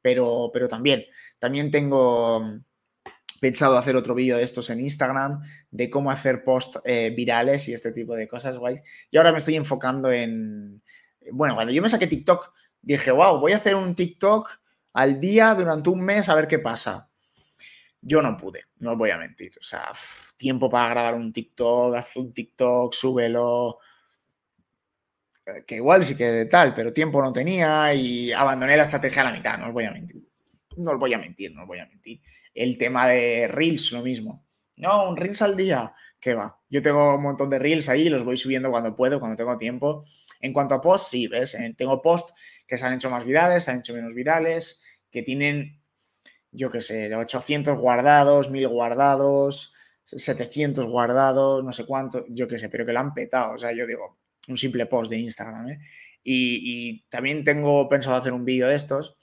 Pero, pero también, también tengo pensado hacer otro vídeo de estos en Instagram, de cómo hacer post eh, virales y este tipo de cosas guays. Y ahora me estoy enfocando en... Bueno, cuando yo me saqué TikTok, dije, wow, voy a hacer un TikTok al día durante un mes a ver qué pasa. Yo no pude, no os voy a mentir. O sea, tiempo para grabar un TikTok, haz un TikTok, súbelo. Eh, que igual sí que tal, pero tiempo no tenía y abandoné la estrategia a la mitad, no os voy a mentir. No os voy a mentir, no os voy a mentir. El tema de Reels, lo mismo. No, un Reels al día, ¿qué va? Yo tengo un montón de Reels ahí, los voy subiendo cuando puedo, cuando tengo tiempo. En cuanto a posts, sí, ¿ves? Eh, tengo posts que se han hecho más virales, se han hecho menos virales, que tienen, yo qué sé, 800 guardados, 1000 guardados, 700 guardados, no sé cuánto, yo qué sé, pero que lo han petado. O sea, yo digo, un simple post de Instagram, ¿eh? Y, y también tengo pensado hacer un vídeo de estos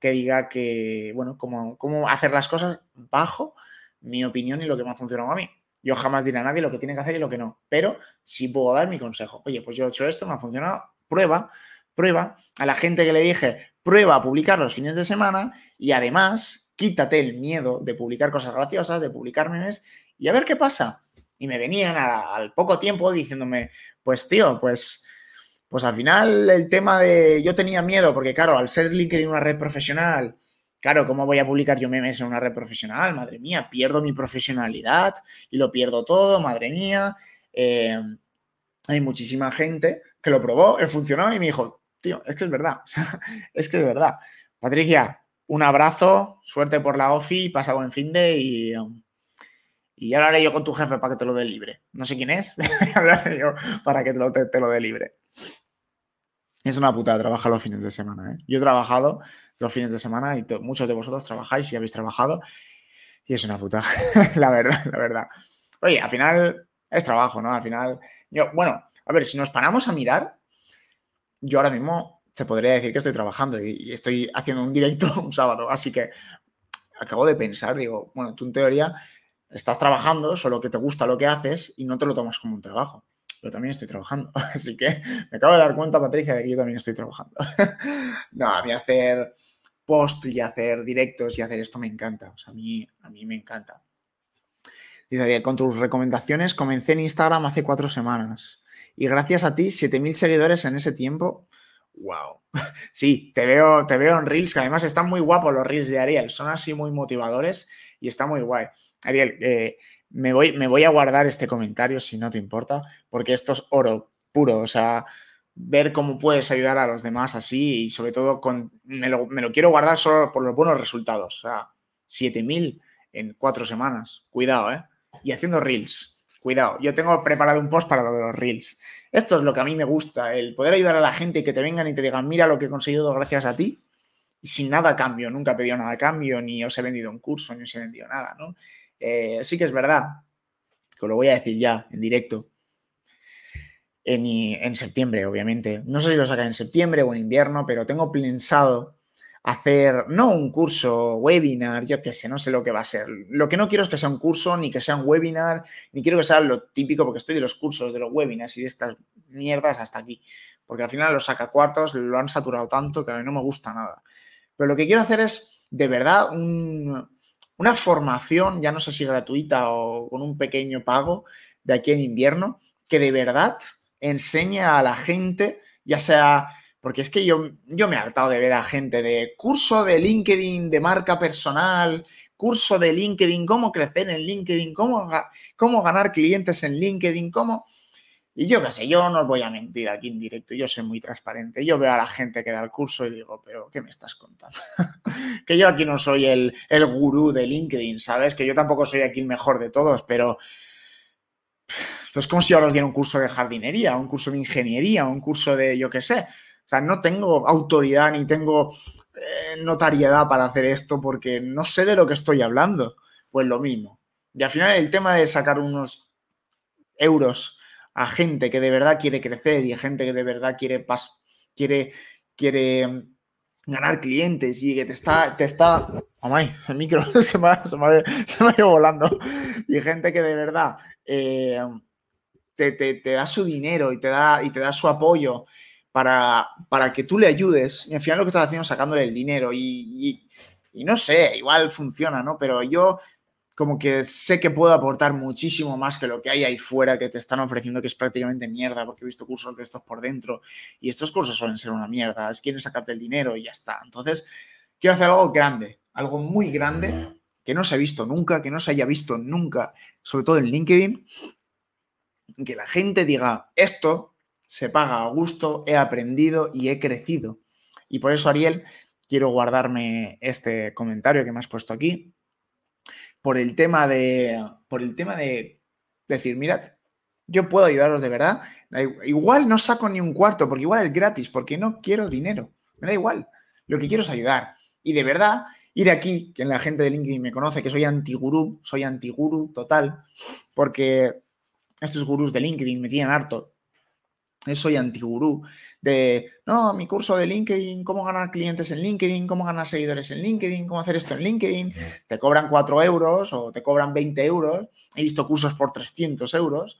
que diga que, bueno, cómo, cómo hacer las cosas bajo mi opinión y lo que me ha funcionado a mí. Yo jamás diré a nadie lo que tiene que hacer y lo que no, pero sí puedo dar mi consejo. Oye, pues yo he hecho esto, me ha funcionado, prueba, prueba. A la gente que le dije, prueba a publicar los fines de semana y además quítate el miedo de publicar cosas graciosas, de publicar memes y a ver qué pasa. Y me venían al poco tiempo diciéndome, pues tío, pues pues al final el tema de yo tenía miedo, porque claro, al ser LinkedIn una red profesional, claro, ¿cómo voy a publicar yo memes en una red profesional? Madre mía, pierdo mi profesionalidad y lo pierdo todo, madre mía. Eh, hay muchísima gente que lo probó, he funcionado y me dijo, tío, es que es verdad, es que es verdad. Patricia, un abrazo, suerte por la OFI, pasa buen fin de y, y ahora haré yo con tu jefe para que te lo dé libre. No sé quién es, hablaré yo para que te lo, te lo dé libre. Es una putada trabajar los fines de semana. ¿eh? Yo he trabajado los fines de semana y muchos de vosotros trabajáis y habéis trabajado y es una puta, la verdad, la verdad. Oye, al final es trabajo, ¿no? Al final, yo, bueno, a ver, si nos paramos a mirar, yo ahora mismo te podría decir que estoy trabajando y, estoy haciendo un directo un sábado, así que acabo de pensar, digo, bueno, tú en teoría estás trabajando, solo que te gusta lo que haces y no te lo tomas como un trabajo pero también estoy trabajando. Así que me acabo de dar cuenta, Patricia, de que yo también estoy trabajando. no, a mí hacer post y hacer directos y hacer esto me encanta. O sea, a mí, a mí me encanta. Dice, con tus recomendaciones comencé en Instagram hace cuatro semanas. Y gracias a ti, 7.000 seguidores en ese tiempo. ¡Wow! Sí, te veo, te veo en Reels, que además están muy guapos los Reels de Ariel. Son así muy motivadores y está muy guay. Ariel, eh, me voy, me voy a guardar este comentario si no te importa, porque esto es oro puro, o sea, ver cómo puedes ayudar a los demás así y sobre todo con, me lo, quiero guardar solo por los buenos resultados, o sea, 7000 en cuatro semanas, cuidado, ¿eh? Y haciendo reels, cuidado, yo tengo preparado un post para lo de los reels. Esto es lo que a mí me gusta, el poder ayudar a la gente y que te vengan y te digan, mira lo que he conseguido gracias a ti, sin nada a cambio, nunca he pedido nada a cambio, ni os he vendido un curso, ni os he vendido nada, ¿no? Eh, sí que es verdad, que lo voy a decir ya en directo, en, septiembre, obviamente. No sé si lo sacan en septiembre o en invierno, pero tengo pensado hacer, no un curso, webinar, yo qué sé, no sé lo que va a ser. Lo que no quiero es que sea un curso, ni que sea un webinar, ni quiero que sea lo típico, porque estoy de los cursos, de los webinars y de estas mierdas hasta aquí. Porque al final los saca cuartos lo han saturado tanto que a mí no me gusta nada. Pero lo que quiero hacer es, de verdad, una formación, ya no sé si gratuita o con un pequeño pago de aquí en invierno, que de verdad enseñe a la gente, ya sea porque es que yo, yo me he hartado de ver a gente de curso de LinkedIn, de marca personal, curso de LinkedIn, cómo crecer en LinkedIn, cómo, cómo ganar clientes en LinkedIn, cómo... Y yo qué sé, yo no os voy a mentir aquí en directo, yo soy muy transparente. Yo veo a la gente que da el curso y digo, pero ¿qué me estás contando? que yo aquí no soy el, el gurú de LinkedIn, ¿sabes? Que yo tampoco soy aquí el mejor de todos, pero pues como si ahora os diera un curso de jardinería, un curso de ingeniería, un curso de, yo qué sé. O sea, no tengo autoridad ni tengo eh, notariedad para hacer esto porque no sé de lo que estoy hablando. Pues lo mismo. Y al final el tema de sacar unos euros a gente que de verdad quiere crecer y a gente que de verdad quiere, quiere, quiere mm, ganar clientes y que te está, te está, amay, el micro se me, ha, se, ido volando, y gente que de verdad eh, te, te, da su dinero y te da, y te da su apoyo para, para que tú le ayudes. Y al final lo que estás haciendo es sacándole el dinero. Y, no sé, igual funciona, ¿no? Pero yo como que sé que puedo aportar muchísimo más que lo que hay ahí fuera que te están ofreciendo, que es prácticamente mierda, porque he visto cursos de estos por dentro y estos cursos suelen ser una mierda, es quieren sacarte el dinero y ya está. Entonces, quiero hacer algo grande, algo muy grande que no se ha visto nunca, que no se haya visto nunca, sobre todo en LinkedIn, que la gente diga, esto se paga a gusto, he aprendido y he crecido. Y por eso, Ariel, quiero guardarme este comentario que me has puesto aquí. Por el tema de. Por el tema de decir, mirad, yo puedo ayudaros de verdad. Igual no saco ni un cuarto, porque igual es gratis, porque no quiero dinero. Me da igual. Lo que quiero es ayudar. Y de verdad, ir aquí, que la gente de LinkedIn me conoce, que soy antigurú, soy antigurú total, porque estos gurús de LinkedIn me tienen harto soy antigurú de, no, mi curso de LinkedIn, cómo ganar clientes en LinkedIn, cómo ganar seguidores en LinkedIn, cómo hacer esto en LinkedIn, te cobran 4 euros o te cobran 20 euros, he visto cursos por 300 euros,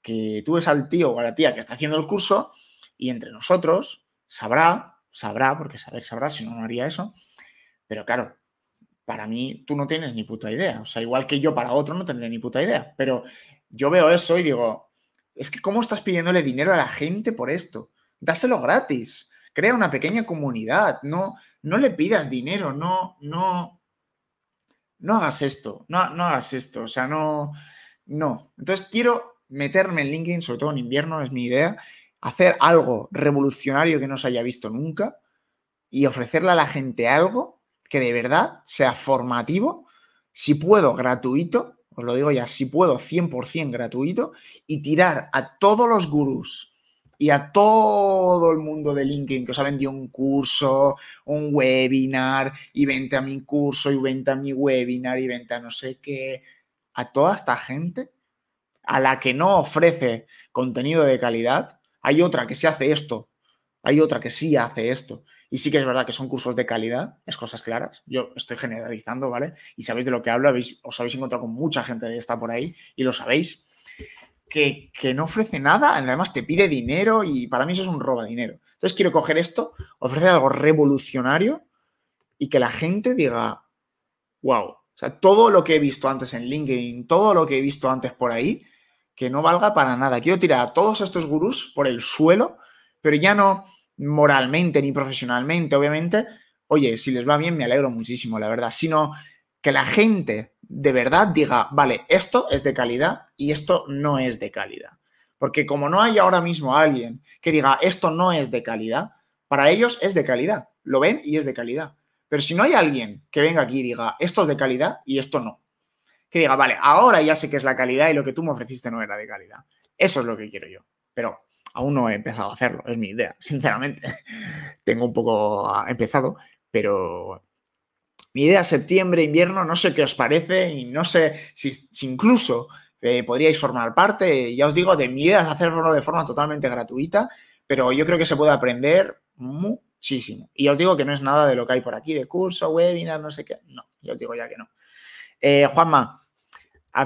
que tú ves al tío o a la tía que está haciendo el curso y entre nosotros sabrá, sabrá, porque saber sabrá, si no, no haría eso, pero claro, para mí tú no tienes ni puta idea, o sea, igual que yo para otro no tendré ni puta idea, pero yo veo eso y digo, es que ¿cómo estás pidiéndole dinero a la gente por esto? Dáselo gratis. Crea una pequeña comunidad. No, no le pidas dinero. No, no, no hagas esto. No, no hagas esto. O sea, no, no. Entonces quiero meterme en LinkedIn, sobre todo en invierno, es mi idea, hacer algo revolucionario que no se haya visto nunca y ofrecerle a la gente algo que de verdad sea formativo, si puedo, gratuito, os lo digo ya, si puedo, 100% gratuito y tirar a todos los gurús y a todo el mundo de LinkedIn que os ha vendido un curso, un webinar y vente a mi curso y vente a mi webinar y vente a no sé qué, a toda esta gente a la que no ofrece contenido de calidad, hay otra que se hace esto, hay otra que sí hace esto y sí que es verdad que son cursos de calidad, es cosas claras. Yo estoy generalizando, ¿vale? Y sabéis de lo que hablo, os habéis encontrado con mucha gente de esta por ahí y lo sabéis. Que, no ofrece nada, además te pide dinero y para mí eso es un roba dinero. Entonces quiero coger esto, ofrecer algo revolucionario y que la gente diga, wow, o sea, todo lo que he visto antes en LinkedIn, todo lo que he visto antes por ahí, que no valga para nada. Quiero tirar a todos estos gurús por el suelo, pero ya no moralmente ni profesionalmente, obviamente, oye, si les va bien, me alegro muchísimo, la verdad, sino que la gente de verdad diga, vale, esto es de calidad y esto no es de calidad. Porque como no hay ahora mismo alguien que diga, esto no es de calidad, para ellos es de calidad, lo ven y es de calidad. Pero si no hay alguien que venga aquí y diga, esto es de calidad y esto no, que diga, vale, ahora ya sé que es la calidad y lo que tú me ofreciste no era de calidad. Eso es lo que quiero yo. Pero Aún no he empezado a hacerlo, es mi idea, sinceramente. Tengo un poco empezado, pero mi idea septiembre, invierno, no sé qué os parece y no sé si, incluso eh, podríais formar parte. Ya os digo, de mi idea es hacerlo de forma totalmente gratuita, pero yo creo que se puede aprender muchísimo. Y os digo que no es nada de lo que hay por aquí, de curso, webinar, no sé qué. No, yo os digo ya que no. Eh, Juanma,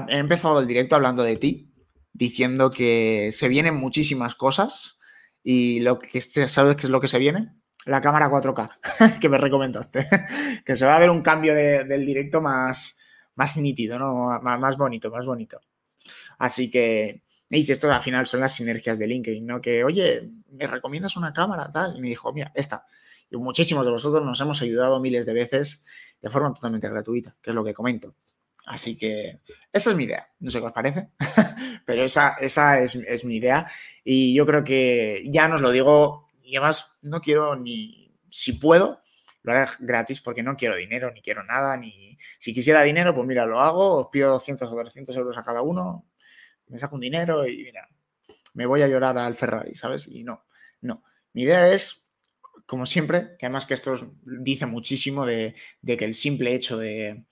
he empezado el directo hablando de ti, diciendo que se vienen muchísimas cosas y lo que sabes qué es lo que se viene la cámara 4K que me recomendaste. que se va a ver un cambio del directo más, más nítido, ¿no? Más, bonito, más bonito. Así que, y esto al final son las sinergias de LinkedIn, ¿no? Que, oye, ¿me recomiendas una cámara tal? Y me dijo, mira, esta. Y muchísimos de vosotros nos hemos ayudado miles de veces de forma totalmente gratuita, que es lo que comento. Así que esa es mi idea. No sé qué os parece, pero esa, esa es, es mi idea. Y yo creo que ya nos lo digo y además no quiero ni, si puedo, lo haré gratis porque no quiero dinero, ni quiero nada, ni si quisiera dinero, pues mira, lo hago, os pido 200 o 300 euros a cada uno, me saco un dinero y mira, me voy a llorar al Ferrari, ¿sabes? Y no, no. Mi idea es, como siempre, que además que esto dice muchísimo de, que el simple hecho de,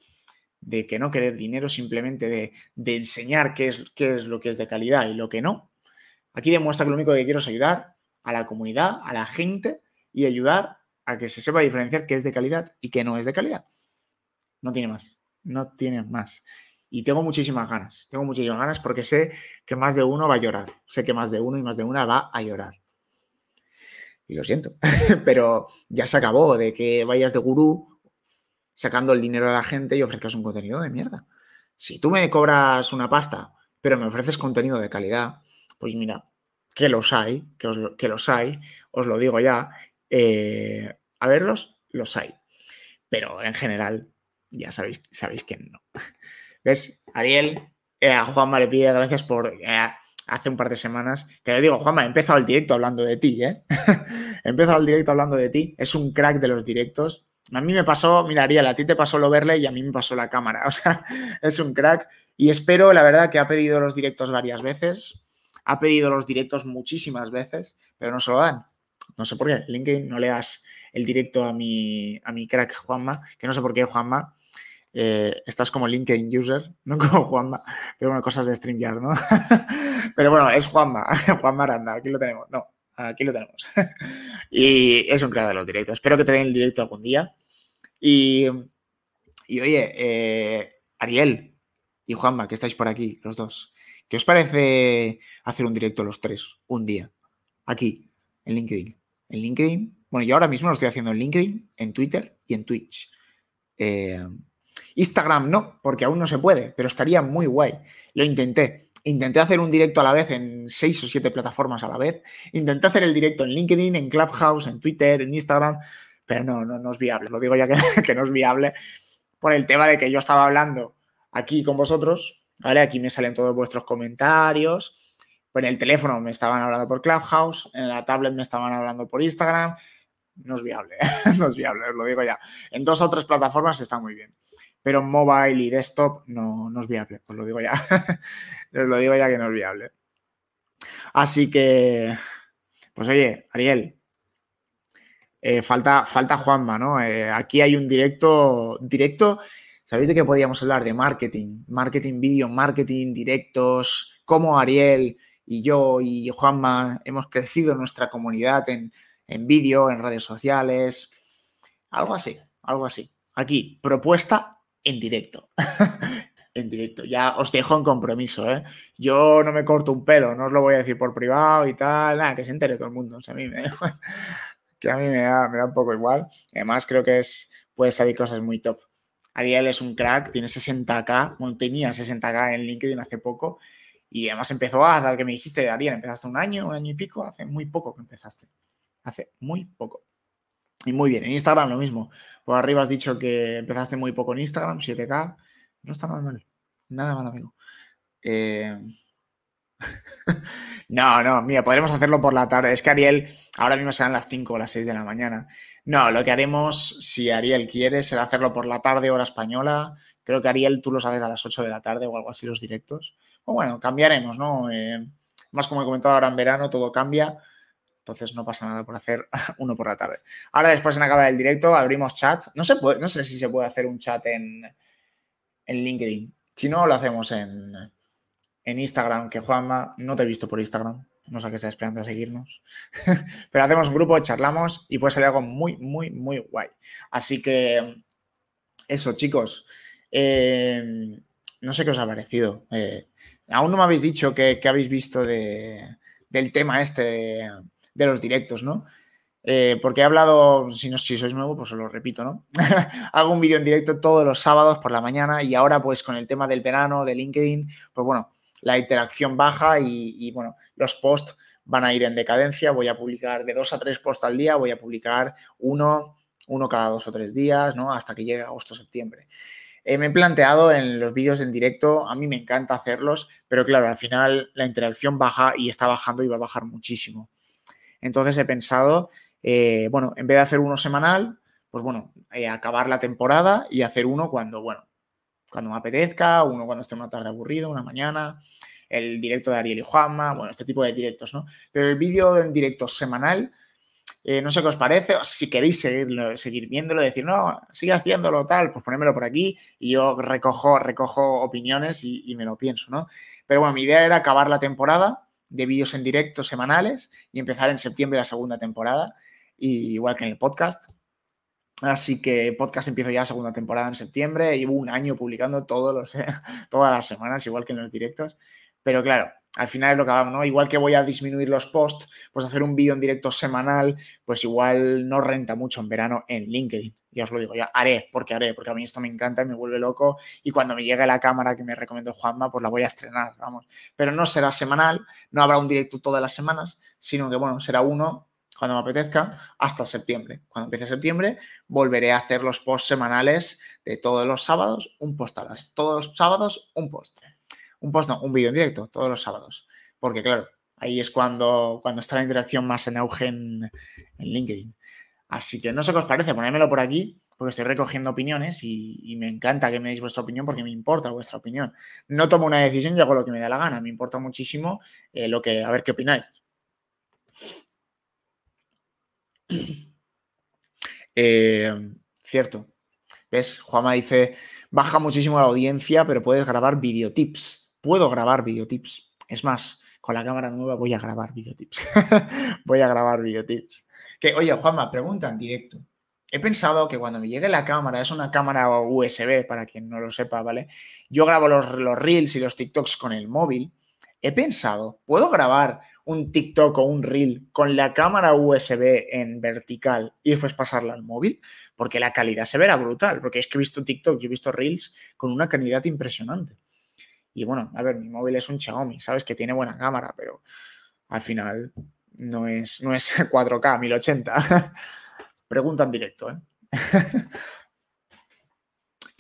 que no querer dinero, simplemente de, de enseñar qué es, qué es lo que es de calidad y lo que no, aquí demuestra que lo único que quiero es ayudar a la comunidad, a la gente y ayudar a que se sepa diferenciar qué es de calidad y qué no es de calidad. No tiene más, no tiene más. Y tengo muchísimas ganas, tengo muchísimas ganas porque sé que más de uno va a llorar, sé que más de uno y más de una va a llorar. Y lo siento, pero ya se acabó de que vayas de gurú sacando el dinero a la gente y ofrezcas un contenido de mierda. Si tú me cobras una pasta, pero me ofreces contenido de calidad, pues mira, que los hay, que, que los hay, os lo digo ya, eh, a verlos, los hay. Pero en general, ya sabéis, sabéis que no. ¿Ves? Ariel, eh, a Juanma le pide gracias por eh, hace un par de semanas, que le digo, Juanma, he empezado el directo hablando de ti, ¿eh? he empezado el directo hablando de ti, es un crack de los directos. A mí me pasó, mira, Ariel, a ti te pasó lo verle y a mí me pasó la cámara. O sea, es un crack. Y espero, la verdad, que ha pedido los directos varias veces ha pedido los directos muchísimas veces, pero no se lo dan. No sé por qué. LinkedIn no le das el directo a mi, a mi crack Juanma, que no sé por qué Juanma. Eh, estás como LinkedIn user, no como Juanma, pero bueno, cosas de StreamYard, ¿no? pero bueno, es Juanma, Juanma Aranda, aquí lo tenemos, no, aquí lo tenemos. y es un crack de los directos. Espero que te den el directo algún día. Y, oye, eh, Ariel y Juanma, que estáis por aquí, los dos. ¿Qué os parece hacer un directo los tres un día? Aquí, en LinkedIn. En LinkedIn, bueno, yo ahora mismo lo estoy haciendo en LinkedIn, en Twitter y en Twitch. Eh, Instagram no, porque aún no se puede, pero estaría muy guay. Lo intenté. Intenté hacer un directo a la vez en seis o siete plataformas a la vez. Intenté hacer el directo en LinkedIn, en Clubhouse, en Twitter, en Instagram, pero no, no, no es viable. Lo digo ya que, no es viable por el tema de que yo estaba hablando aquí con vosotros, ¿vale? Aquí me salen todos vuestros comentarios. En el teléfono me estaban hablando por Clubhouse, en la tablet me estaban hablando por Instagram. No es viable, no es viable, os lo digo ya. En dos o tres plataformas está muy bien, pero mobile y desktop no, no es viable, os lo digo ya. os lo digo ya que no es viable. Así que, pues oye, Ariel, eh, falta, falta Juanma, ¿no? Eh, aquí hay un directo, directo ¿Sabéis de qué podíamos hablar? De marketing, marketing vídeo, marketing directos, cómo Ariel y yo y Juanma hemos crecido nuestra comunidad en, en vídeo, en redes sociales, algo así, algo así. Aquí, propuesta en directo. en directo. Ya os dejo en compromiso, ¿eh? Yo no me corto un pelo, no os lo voy a decir por privado y tal, nada, que se entere todo el mundo. O sea, a mí me, que a mí me da, me da un poco igual. Además, creo que es, puede salir cosas muy top. Ariel es un crack, tiene 60k, bueno, tenía 60k en LinkedIn hace poco y además empezó a, dar que me dijiste, Ariel, empezaste un año, un año y pico, hace muy poco que empezaste, hace muy poco. Y muy bien, en Instagram lo mismo. Por arriba has dicho que empezaste muy poco en Instagram, 7k, no está nada mal, nada mal, amigo. Eh... no, no, mira, podremos hacerlo por la tarde. Es que Ariel, ahora mismo serán las 5 o las 6 de la mañana. No, lo que haremos, si Ariel quiere, será hacerlo por la tarde, hora española. Creo que Ariel tú los haces a las 8 de la tarde o algo así los directos. O bueno, cambiaremos, ¿no? Eh, más como he comentado ahora en verano, todo cambia. Entonces no pasa nada por hacer uno por la tarde. Ahora después en acabar el directo abrimos chat. No, no sé si se puede hacer un chat en, en LinkedIn. Si no, lo hacemos en, en Instagram, que Juanma, no te he visto por Instagram, no sé qué está esperando a seguirnos, pero hacemos un grupo, charlamos y puede salir algo muy, muy, muy guay. Así que eso, chicos, eh, no sé qué os ha parecido. Eh, aún no me habéis dicho qué, habéis visto del tema este de, los directos, ¿no? Eh, porque he hablado, si, no, si sois nuevo, pues os lo repito, ¿no? Hago un vídeo en directo todos los sábados por la mañana y ahora pues con el tema del verano, de LinkedIn, pues bueno, la interacción baja y, bueno, los posts van a ir en decadencia. Voy a publicar de dos a tres posts al día, voy a publicar uno, uno cada dos o tres días, ¿no? Hasta que llegue agosto septiembre. Eh, me he planteado en los vídeos en directo, a mí me encanta hacerlos, pero claro, al final la interacción baja y está bajando y va a bajar muchísimo. Entonces he pensado, eh, bueno, en vez de hacer uno semanal, pues bueno, eh, acabar la temporada y hacer uno cuando, bueno, cuando me apetezca, uno cuando esté una tarde aburrido, una mañana, el directo de Ariel y Juanma, bueno, este tipo de directos, ¿no? Pero el vídeo en directo semanal, eh, no sé qué os parece, si queréis seguir, seguir viéndolo, decir, no, sigue haciéndolo tal, pues ponémelo por aquí y yo recojo, recojo opiniones y, y me lo pienso, ¿no? Pero bueno, mi idea era acabar la temporada de vídeos en directo semanales y empezar en septiembre la segunda temporada, y igual que en el podcast, Así que podcast empiezo ya segunda temporada en septiembre. Llevo un año publicando todos los, todas las semanas, igual que en los directos. Pero claro, al final es lo que hago, ¿no? Igual que voy a disminuir los posts, pues hacer un vídeo en directo semanal, pues igual no renta mucho en verano en LinkedIn. Ya os lo digo, ya haré, porque haré, porque a mí esto me encanta y me vuelve loco. Y cuando me llegue la cámara que me recomendó Juanma, pues la voy a estrenar, vamos. Pero no será semanal, no habrá un directo todas las semanas, sino que, bueno, será uno cuando me apetezca, hasta septiembre. Cuando empiece septiembre, volveré a hacer los posts semanales de todos los sábados, un post a las. Todos los sábados, un post. Un post, no, un vídeo en directo, todos los sábados. Porque, claro, ahí es cuando, cuando está la interacción más en auge en, LinkedIn. Así que no sé qué os parece, ponérmelo por aquí, porque estoy recogiendo opiniones y, me encanta que me deis vuestra opinión porque me importa vuestra opinión. No tomo una decisión y hago lo que me da la gana, me importa muchísimo eh, lo que, a ver qué opináis. Eh, cierto. ¿Ves? Juanma dice, baja muchísimo la audiencia, pero puedes grabar videotips. Puedo grabar videotips. Es más, con la cámara nueva voy a grabar videotips. voy a grabar videotips. Que, oye, Juanma, pregunta en directo. He pensado que cuando me llegue la cámara, es una cámara USB, para quien no lo sepa, ¿vale? Yo grabo los, los reels y los TikToks con el móvil he pensado, ¿puedo grabar un TikTok o un reel con la cámara USB en vertical y después pasarla al móvil? Porque la calidad se verá brutal, porque es que he visto TikTok he visto reels con una calidad impresionante. Y bueno, a ver, mi móvil es un Xiaomi, sabes que tiene buena cámara, pero al final no es, no es 4K 1080. Pregunta en directo, ¿eh?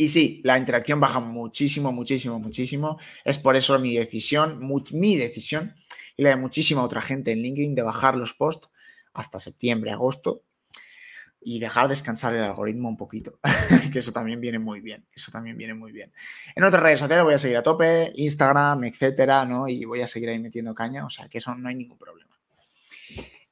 Y sí, la interacción baja muchísimo, muchísimo, muchísimo. Es por eso mi decisión, mi decisión y la de muchísima otra gente en LinkedIn de bajar los posts hasta septiembre, agosto y dejar descansar el algoritmo un poquito, que eso también viene muy bien, eso también viene muy bien. En otras redes sociales voy a seguir a tope, Instagram, etcétera, ¿no? Y voy a seguir ahí metiendo caña, o sea que eso no hay ningún problema.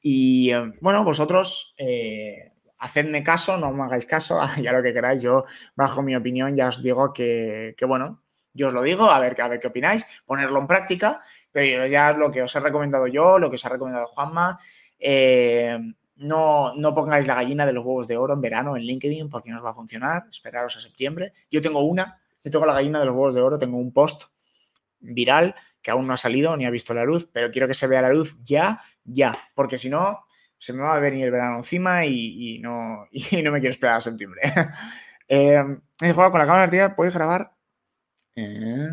Y eh, bueno, vosotros eh, hacedme caso, no me hagáis caso, ya lo que queráis, yo bajo mi opinión ya os digo que, bueno, yo os lo digo, a ver, a ver qué opináis, ponerlo en práctica, pero ya lo que os he recomendado yo, lo que os ha recomendado Juanma, eh, no, no pongáis la gallina de los huevos de oro en verano en LinkedIn porque no os va a funcionar, esperaros a septiembre. Yo tengo una, yo tengo la gallina de los huevos de oro, tengo un post viral que aún no ha salido ni ha visto la luz, pero quiero que se vea la luz ya, ya, porque si no, se me va a venir el verano encima y, no, y no me quiero esperar a septiembre. eh, he jugado con la cámara tía, puedes grabar. Eh,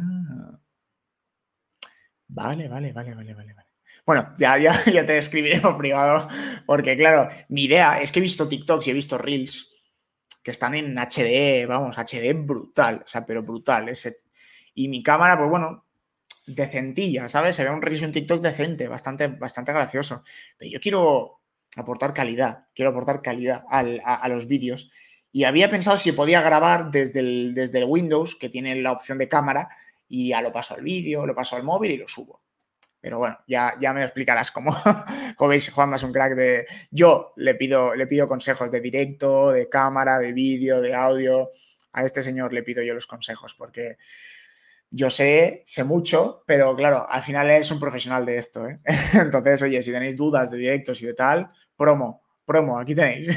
vale, vale, vale, vale, vale, vale. Bueno, ya, ya, ya te escribiré por privado, porque claro, mi idea es que he visto TikToks y he visto Reels que están en HD, vamos, HD brutal, o sea, pero brutal. Ese, y mi cámara, pues bueno, decentilla, ¿sabes? Se ve un Reels y un TikTok decente, bastante, bastante gracioso. Pero yo quiero aportar calidad, quiero aportar calidad a, los vídeos. Y había pensado si podía grabar desde el, desde el Windows, que tiene la opción de cámara, y ya lo paso al vídeo, lo paso al móvil y lo subo. Pero bueno, ya, ya me lo explicarás cómo, como veis, Juanma es un crack de... Yo le pido, le pido consejos de directo, de cámara, de vídeo, de audio. A este señor le pido yo los consejos porque yo sé, sé mucho, pero claro, al final eres un profesional de esto. ¿eh? Entonces, oye, si tenéis dudas de directos y de tal, promo, promo, aquí tenéis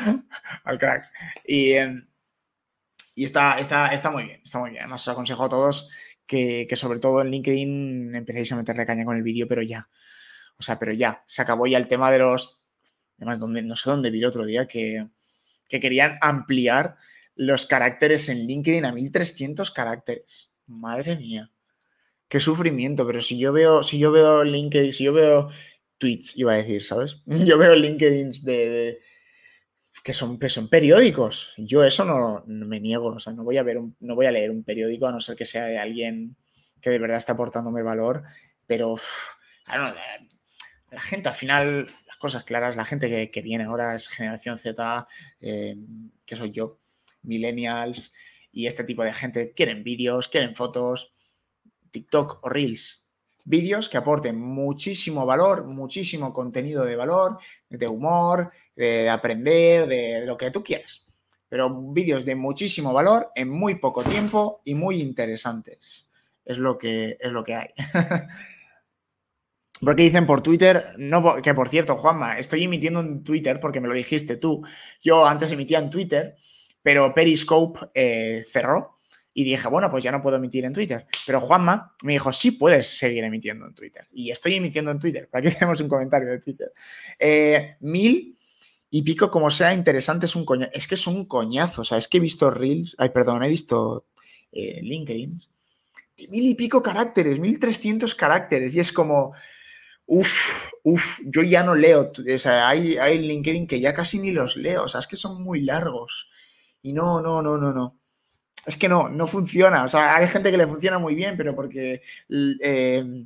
al crack. Y, em, y está, está, está muy bien, está muy bien. Os aconsejo a todos que, que sobre todo en LinkedIn empecéis a meterle caña con el vídeo, pero ya. O sea, pero ya, se acabó ya el tema de los... Además, donde, no sé dónde vi el otro día que, que querían ampliar los caracteres en LinkedIn a 1300 caracteres. Madre mía. Qué sufrimiento, pero si yo veo, si yo veo LinkedIn, si yo veo tweets, iba a decir, ¿sabes? Yo veo LinkedIn de, que, son, son periódicos. Yo eso no, me niego, o sea, no voy a ver no voy a leer un periódico a no ser que sea de alguien que de verdad está aportándome valor, pero la gente al final, las cosas claras, la gente que, viene ahora es generación Z, eh, que soy yo, millennials y este tipo de gente quieren vídeos, quieren fotos, TikTok o Reels. Vídeos que aporten muchísimo valor, muchísimo contenido de valor, de humor, de aprender, de lo que tú quieras. Pero vídeos de muchísimo valor en muy poco tiempo y muy interesantes. Es lo que, es lo que hay. Porque dicen por Twitter, no, que por cierto, Juanma, estoy emitiendo en Twitter porque me lo dijiste tú. Yo antes emitía en Twitter pero Periscope eh, cerró y dije, bueno, pues ya no puedo emitir en Twitter. Pero Juanma me dijo, sí puedes seguir emitiendo en Twitter. Y estoy emitiendo en Twitter. Aquí tenemos un comentario de Twitter. Eh, mil y pico, como sea interesante, es un coñazo. Es que es un coñazo. O sea, es que he visto Reels, ay, perdón, he visto eh, LinkedIn. mil y pico caracteres, mil trescientos caracteres. Y es como, uff, uff, yo ya no leo. O sea, hay, hay LinkedIn que ya casi ni los leo. O sea, es que son muy largos. Y no, no, no, no, no. Es que no, no funciona. O sea, hay gente que le funciona muy bien, pero porque eh,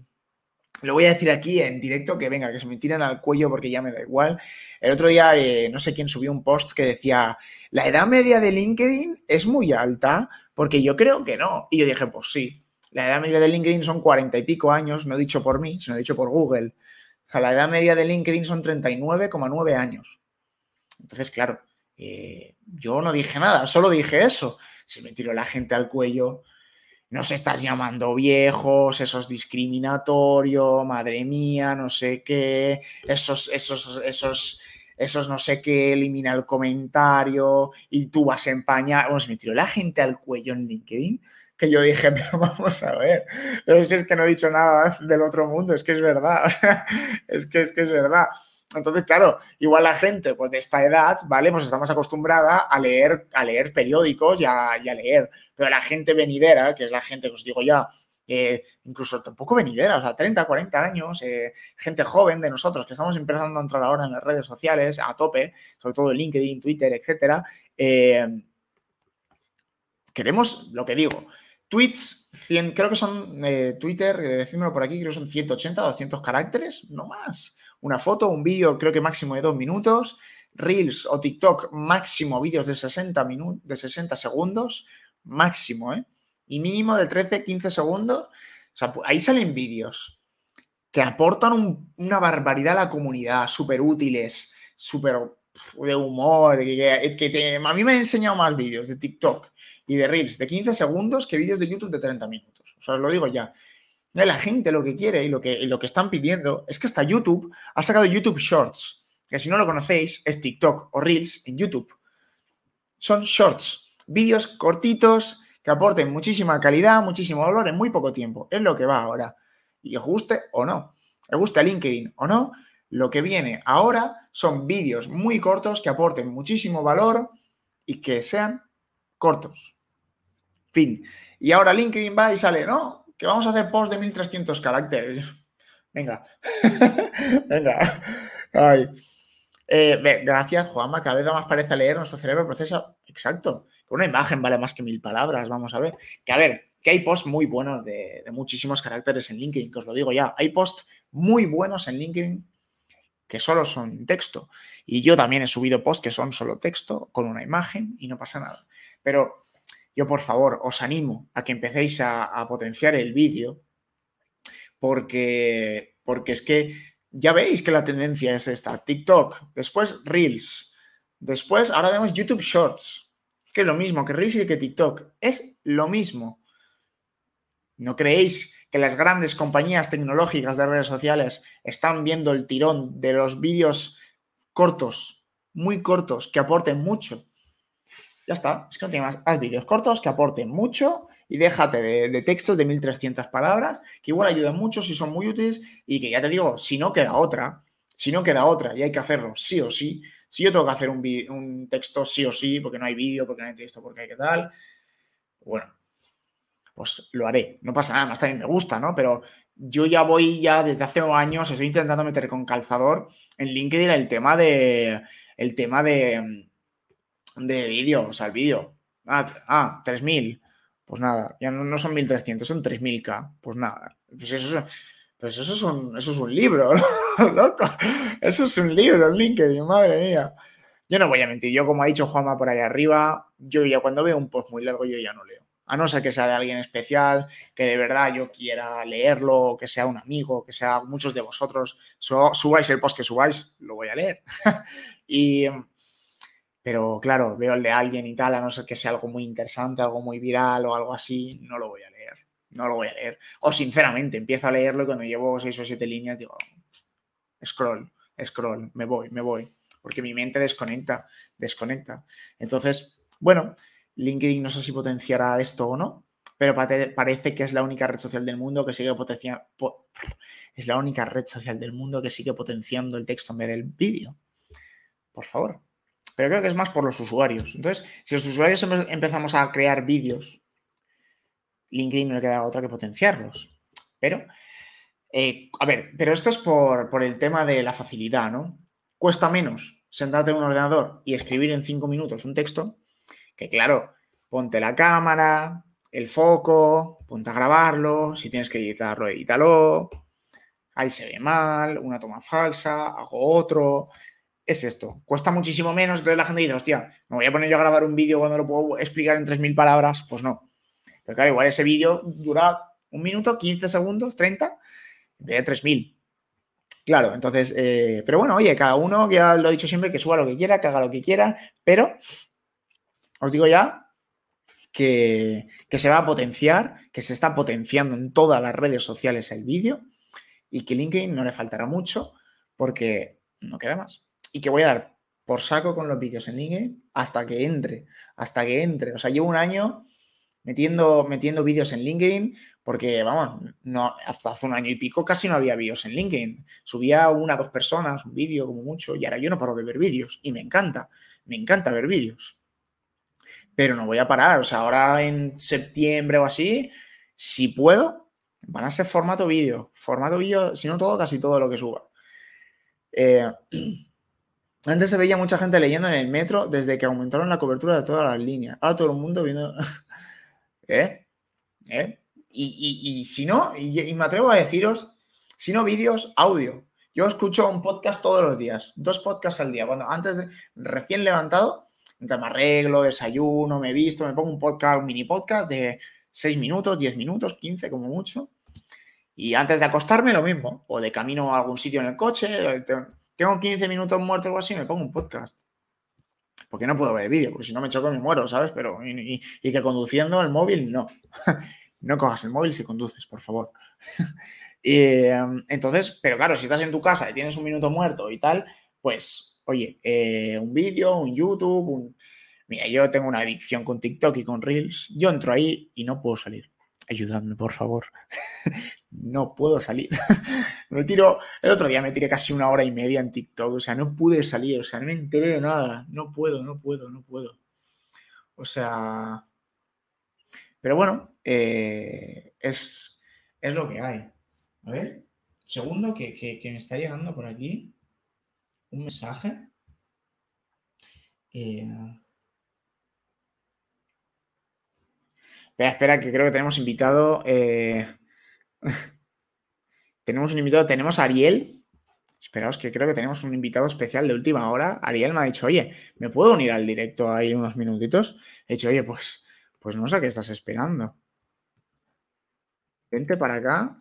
lo voy a decir aquí en directo, que venga, que se me tiran al cuello porque ya me da igual. El otro día, eh, no sé quién subió un post que decía, la edad media de LinkedIn es muy alta, porque yo creo que no. Y yo dije, pues sí, la edad media de LinkedIn son cuarenta y pico años, no dicho por mí, sino dicho por Google. O sea, la edad media de LinkedIn son 39,9 años. Entonces, claro, eh, yo no dije nada, solo dije eso. Se me tiró la gente al cuello. Nos estás llamando viejos, eso es discriminatorio, madre mía, no sé qué, esos, esos, esos, esos no sé qué, elimina el comentario y tú vas a empañar. Bueno, se me tiró la gente al cuello en LinkedIn yo dije, pero vamos a ver, pero si es que no he dicho nada del otro mundo, es que es verdad, es que es que es verdad. Entonces, claro, igual la gente pues, de esta edad, ¿vale? Pues estamos acostumbrada a leer, a leer periódicos y a, leer. Pero la gente venidera, que es la gente que os digo ya, eh, incluso tampoco venidera, o sea, 30, 40 años, eh, gente joven de nosotros que estamos empezando a entrar ahora en las redes sociales a tope, sobre todo en LinkedIn, Twitter, etcétera, eh, queremos lo que digo, tweets, creo que son Twitter, decímelo por aquí, creo que son 180, 200 caracteres, no más una foto, un vídeo creo que máximo de dos minutos, Reels o TikTok máximo vídeos de 60, minutos, de 60 segundos, máximo, ¿eh? Y mínimo de 13, 15 segundos. O sea, ahí salen vídeos que aportan una barbaridad a la comunidad, súper útiles, súper de humor, que, a mí me han enseñado más vídeos de TikTok y de Reels de 15 segundos que vídeos de YouTube de 30 minutos. O sea, os lo digo ya. La gente lo que quiere y lo que, lo que están pidiendo es que hasta YouTube ha sacado YouTube Shorts, que si no lo conocéis es TikTok o Reels en YouTube. Son shorts, vídeos cortitos que aporten muchísima calidad, muchísimo valor en muy poco tiempo. Es lo que va ahora. Y os guste o no, os gusta LinkedIn o no, lo que viene ahora son vídeos muy cortos que aporten muchísimo valor y que sean cortos. Fin. Y ahora LinkedIn va y sale, no, que vamos a hacer post de 1300 caracteres. Venga, venga. Ay. Eh, gracias, Juanma. Cada vez más parece leer, nuestro cerebro procesa. Exacto. Una imagen vale más que mil palabras, vamos a ver. Que a ver, que hay posts muy buenos de, de muchísimos caracteres en LinkedIn, que os lo digo ya. Hay posts muy buenos en LinkedIn que solo son texto. Y yo también he subido posts que son solo texto, con una imagen, y no pasa nada. Pero yo por favor os animo a que empecéis a, potenciar el vídeo porque, porque es que ya veis que la tendencia es esta, TikTok, después Reels, después ahora vemos YouTube Shorts, que es lo mismo que Reels y que TikTok, es lo mismo. ¿No creéis que las grandes compañías tecnológicas de redes sociales están viendo el tirón de los vídeos cortos, muy cortos, que aporten mucho? Ya está, es que no tiene más. Haz vídeos cortos que aporten mucho y déjate de, textos de 1300 palabras, que igual ayudan mucho si son muy útiles y que ya te digo, si no queda otra, si no queda otra y hay que hacerlo sí o sí, si yo tengo que hacer un, un texto sí o sí, porque no hay vídeo, porque no hay texto, porque hay que tal, bueno, pues lo haré. No pasa nada, más también me gusta, ¿no? Pero yo ya voy ya desde hace años, estoy intentando meter con calzador en LinkedIn el tema de, el tema de, de vídeo, o sea, el vídeo. Ah, ah 3000. Pues nada, ya no, son 1300, son 3000K. Pues nada, pues eso, es, pues eso, es, un, eso es un libro, loco. Eso es un libro LinkedIn, madre mía. Yo no voy a mentir, yo como ha dicho Juanma por ahí arriba, yo ya cuando veo un post muy largo, yo ya no leo. A no ser que sea de alguien especial, que de verdad yo quiera leerlo, que sea un amigo, que sea muchos de vosotros, subáis el post que subáis, lo voy a leer. y, pero claro, veo el de alguien y tal, a no ser que sea algo muy interesante, algo muy viral o algo así, no lo voy a leer. No lo voy a leer. O sinceramente, empiezo a leerlo y cuando llevo seis o siete líneas digo, scroll, scroll, me voy, me voy. Porque mi mente desconecta, desconecta. Entonces, bueno, LinkedIn no sé si potenciará esto o no, pero parece que es la única red social del mundo que sigue potenciando. Es la única red social del mundo que sigue potenciando el texto en vez del vídeo. Por favor pero creo que es más por los usuarios. Entonces, si los usuarios empezamos a crear vídeos, LinkedIn no le queda otra que potenciarlos. Pero, eh, a ver, pero esto es por, el tema de la facilidad, ¿no? Cuesta menos sentarte en un ordenador y escribir en cinco minutos un texto, que claro, ponte la cámara, el foco, ponte a grabarlo, si tienes que editarlo, edítalo, ahí se ve mal, una toma falsa, hago otro, es esto. Cuesta muchísimo menos. Entonces la gente dice, hostia, me voy a poner yo a grabar un vídeo cuando lo puedo explicar en 3.000 palabras. Pues no. Pero claro, igual ese vídeo dura un minuto, 15 segundos, 30, de 3.000. Claro, entonces, eh, pero bueno, oye, cada uno, ya lo he dicho siempre, que suba lo que quiera, que haga lo que quiera, pero os digo ya que, que se va a potenciar, que se está potenciando en todas las redes sociales el vídeo y que LinkedIn no le faltará mucho porque no queda más y que voy a dar por saco con los vídeos en LinkedIn hasta que entre, hasta que entre. O sea, llevo un año metiendo, metiendo vídeos en LinkedIn porque, vamos, no, hasta hace un año y pico casi no había vídeos en LinkedIn. Subía una dos personas, un vídeo como mucho, y ahora yo no paro de ver vídeos y me encanta, me encanta ver vídeos. Pero no voy a parar, o sea, ahora en septiembre o así, si puedo, van a ser formato vídeo, formato vídeo, si no todo, casi todo lo que suba. Eh, Antes se veía mucha gente leyendo en el metro desde que aumentaron la cobertura de todas las líneas. Ahora todo el mundo viendo. ¿Eh? ¿Eh? Y, si no, y, me atrevo a deciros, si no vídeos, audio. Yo escucho un podcast todos los días, dos podcasts al día. Cuando antes de recién levantado, mientras me arreglo, desayuno, me visto, me pongo un podcast, un mini podcast de 6 minutos, 10 minutos, 15 como mucho. Y antes de acostarme, lo mismo. O de camino a algún sitio en el coche tengo 15 minutos muertos o algo así, me pongo un podcast. Porque no puedo ver el vídeo, porque si no me choco me muero, ¿sabes? Pero, y, que conduciendo el móvil, no. no cojas el móvil si conduces, por favor. y, em, entonces, pero claro, si estás en tu casa y tienes un minuto muerto y tal, pues, oye, eh, un vídeo, un YouTube, un... Mira, yo tengo una adicción con TikTok y con Reels. Yo entro ahí y no puedo salir ayudadme, por favor. no puedo salir. me tiro, el otro día me tiré casi una hora y media en TikTok, o sea, no pude salir, o sea, no me enteré nada. No puedo, no puedo, no puedo. O sea, pero bueno, eh, es, es, lo que hay. A ver, segundo que, que, me está llegando por aquí un mensaje. Eh, Espera, espera, que creo que tenemos invitado. Eh, tenemos un invitado, tenemos a Ariel. Esperaos que creo que tenemos un invitado especial de última hora. Ariel me ha dicho, oye, ¿me puedo unir al directo ahí unos minutitos? He dicho, oye, pues, pues no sé qué estás esperando. Vente para acá.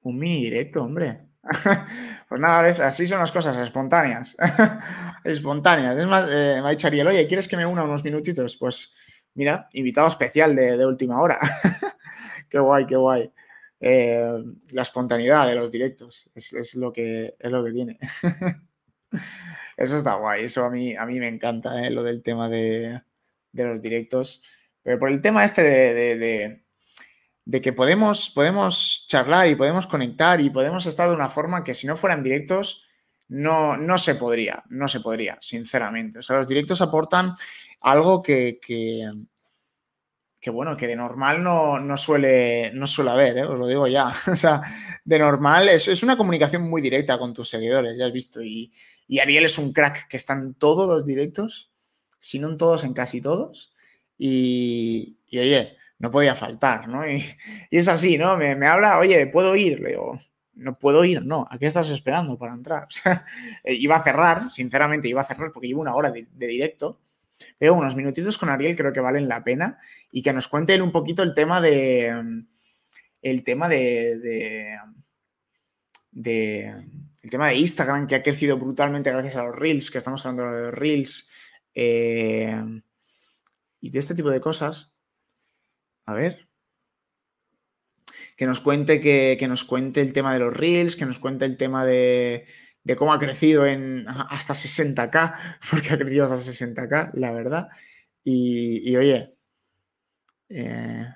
Un mini directo, hombre. pues nada, ¿ves? así son las cosas, espontáneas. espontáneas. Es más, eh, me ha dicho Ariel, oye, ¿quieres que me una unos minutitos? Pues Mira, invitado especial de, última hora. qué guay, qué guay. Eh, la espontaneidad de los directos es, lo, que, es lo que tiene. eso está guay, eso a mí, a mí me encanta, ¿eh? lo del tema de, los directos. Pero por el tema este de, de, que podemos, podemos charlar y podemos conectar y podemos estar de una forma que si no fueran directos no, no se podría, no se podría, sinceramente. O sea, los directos aportan algo que, que, bueno, que de normal no, suele, no suele haber, ¿eh? os lo digo ya. O sea, de normal es, es, una comunicación muy directa con tus seguidores, ya has visto. Y, Ariel es un crack que está en todos los directos, si no en todos, en casi todos. Y, oye, no podía faltar, ¿no? Y, es así, ¿no? Me, me, habla, oye, ¿puedo ir? Le digo, no puedo ir, no, ¿a qué estás esperando para entrar? Eh, iba a cerrar, sinceramente iba a cerrar porque llevo una hora de, directo, pero unos minutitos con Ariel creo que valen la pena y que nos cuente un poquito el tema de, el tema de, de, el tema de Instagram que ha crecido brutalmente gracias a los Reels, que estamos hablando de los Reels eh, y de este tipo de cosas. A ver que nos cuente, que, nos cuente el tema de los reels, que nos cuente el tema de, cómo ha crecido en hasta 60k, porque ha crecido hasta 60k, la verdad. Y, oye, eh,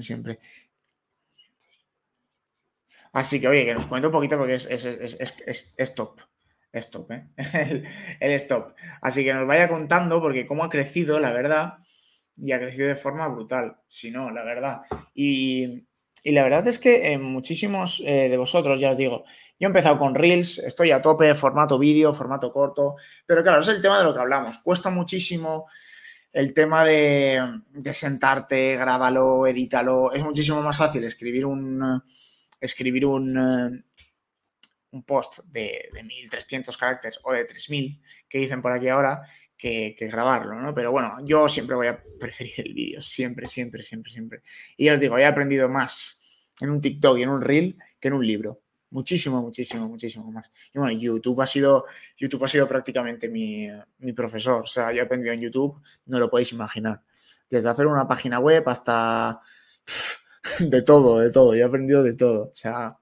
siempre. Así que, oye, que nos cuente un poquito porque es, es, top. Es top, ¿eh? el, el stop. Así que nos vaya contando porque cómo ha crecido, la verdad y ha crecido de forma brutal, si no, la verdad. Y, la verdad es que muchísimos eh, de vosotros, ya os digo, yo he empezado con Reels, estoy a tope, formato vídeo, formato corto, pero claro, es el tema de lo que hablamos. Cuesta muchísimo el tema de, sentarte, grábalo, edítalo. Es muchísimo más fácil escribir un, escribir un, eh, un post de, de 1300 caracteres o de 3000 que dicen por aquí ahora que, grabarlo, ¿no? Pero bueno, yo siempre voy a preferir el vídeo, siempre, siempre, siempre, siempre. Y os digo, he aprendido más en un TikTok y en un Reel que en un libro. Muchísimo, muchísimo, muchísimo más. Y bueno, YouTube ha sido, YouTube ha sido prácticamente mi, profesor. O sea, yo he aprendido en YouTube, no lo podéis imaginar. Desde hacer una página web hasta de todo, de todo. Yo he aprendido de todo. O sea,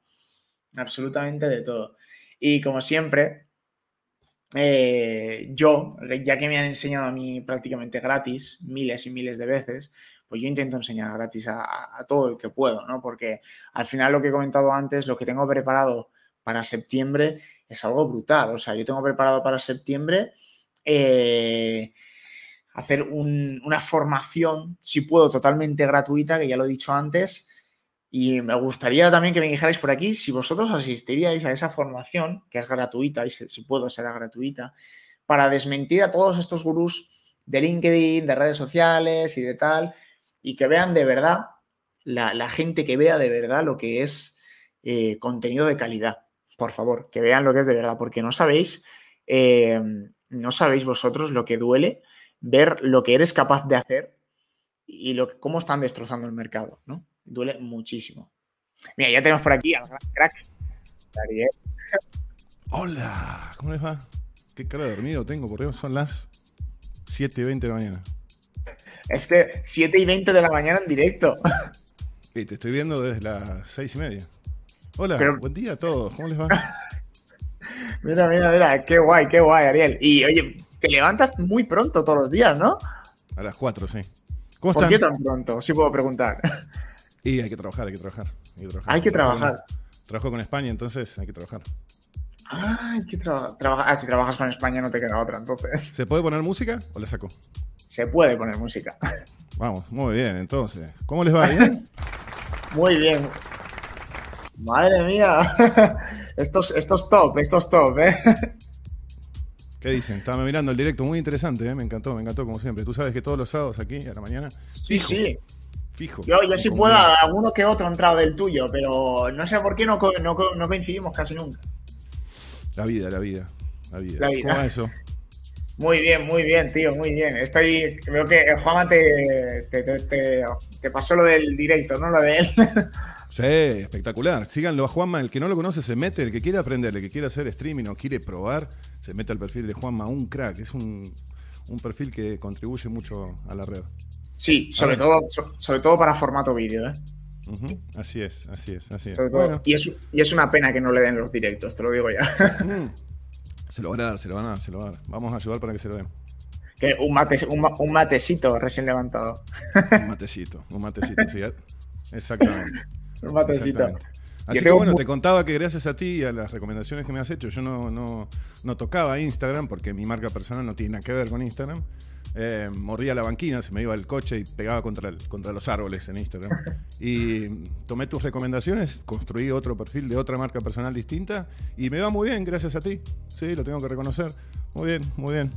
absolutamente de todo. Y como siempre, eh, yo, ya que me han enseñado a mí prácticamente gratis, miles y miles de veces, pues yo intento enseñar gratis a, todo el que puedo, ¿no? Porque al final lo que he comentado antes, lo que tengo preparado para septiembre es algo brutal. O sea, yo tengo preparado para septiembre eh, hacer una formación, si puedo, totalmente gratuita, que ya lo he dicho antes, y me gustaría también que me dijerais por aquí si vosotros asistiríais a esa formación, que es gratuita, y si puedo será gratuita, para desmentir a todos estos gurús de LinkedIn, de redes sociales y de tal, y que vean de verdad, la, gente que vea de verdad lo que es eh, contenido de calidad. Por favor, que vean lo que es de verdad, porque no sabéis, eh, no sabéis vosotros lo que duele ver lo que eres capaz de hacer y lo, cómo están destrozando el mercado, ¿no? Duele muchísimo. Mira, ya tenemos por aquí al crack. Hola, ¿cómo les va? Qué cara de dormido tengo, porque son las 7 y 20 de la mañana. Es que 7 y 20 de la mañana en directo. Y te estoy viendo desde las 6 y media. Hola, buen día a todos, ¿cómo les va? mira, mira, mira, qué guay, qué guay, Ariel. Y oye, te levantas muy pronto todos los días, ¿no? A las 4, sí. ¿Cómo ¿Por qué tan pronto? Si puedo preguntar. Y hay que trabajar, hay que trabajar. Hay que trabajar. Trabajo con España, entonces hay que trabajar. Ah, hay que trabajar. Ah, si trabajas con España no te queda otra, entonces. ¿Se puede poner música o le saco? Se puede poner música. Vamos, muy bien, entonces. ¿Cómo les va? ¿Bien? muy bien. Madre mía. Estos, estos top, estos top, ¿eh? ¿Qué dicen? Estaba mirando el directo, muy interesante, ¿eh? me encantó, me encantó como siempre. Tú sabes que todos los sábados aquí a la mañana. Sí, sí. Yo, yo sí puedo, alguno que otro entrado del tuyo, pero no sé por qué no, no, coincidimos casi nunca. La vida, la vida. La vida. ¿Cómo va eso? Muy bien, muy bien, tío, muy bien. Estoy. Veo que Juanma te, te, pasó lo del directo, ¿no? Lo de él. Sí, espectacular. Síganlo a Juanma. El que no lo conoce se mete, el que quiere aprender, el que quiere hacer streaming o quiere probar, se mete al perfil de Juanma, un crack. Es un, un perfil que contribuye mucho a la red. Sí, sobre todo, sobre todo para formato vídeo, ¿eh? Así es, así es, así es. y, es, una pena que no le den los directos, te lo digo ya. Mm. Se lo van a dar, se lo van a dar, se lo van a dar. Vamos a ayudar para que se lo den. Que un, un, matecito recién levantado. Un matecito, un matecito, fíjate. Exactamente. un matecito. Así que bueno, te contaba que gracias a ti y a las recomendaciones que me has hecho, yo no, no, no tocaba Instagram porque mi marca personal no tiene nada que ver con Instagram. Eh, mordía la banquina, se me iba el coche y pegaba contra, contra los árboles en Instagram. Y tomé tus recomendaciones, construí otro perfil de otra marca personal distinta y me va muy bien gracias a ti. Sí, lo tengo que reconocer. Muy bien, muy bien.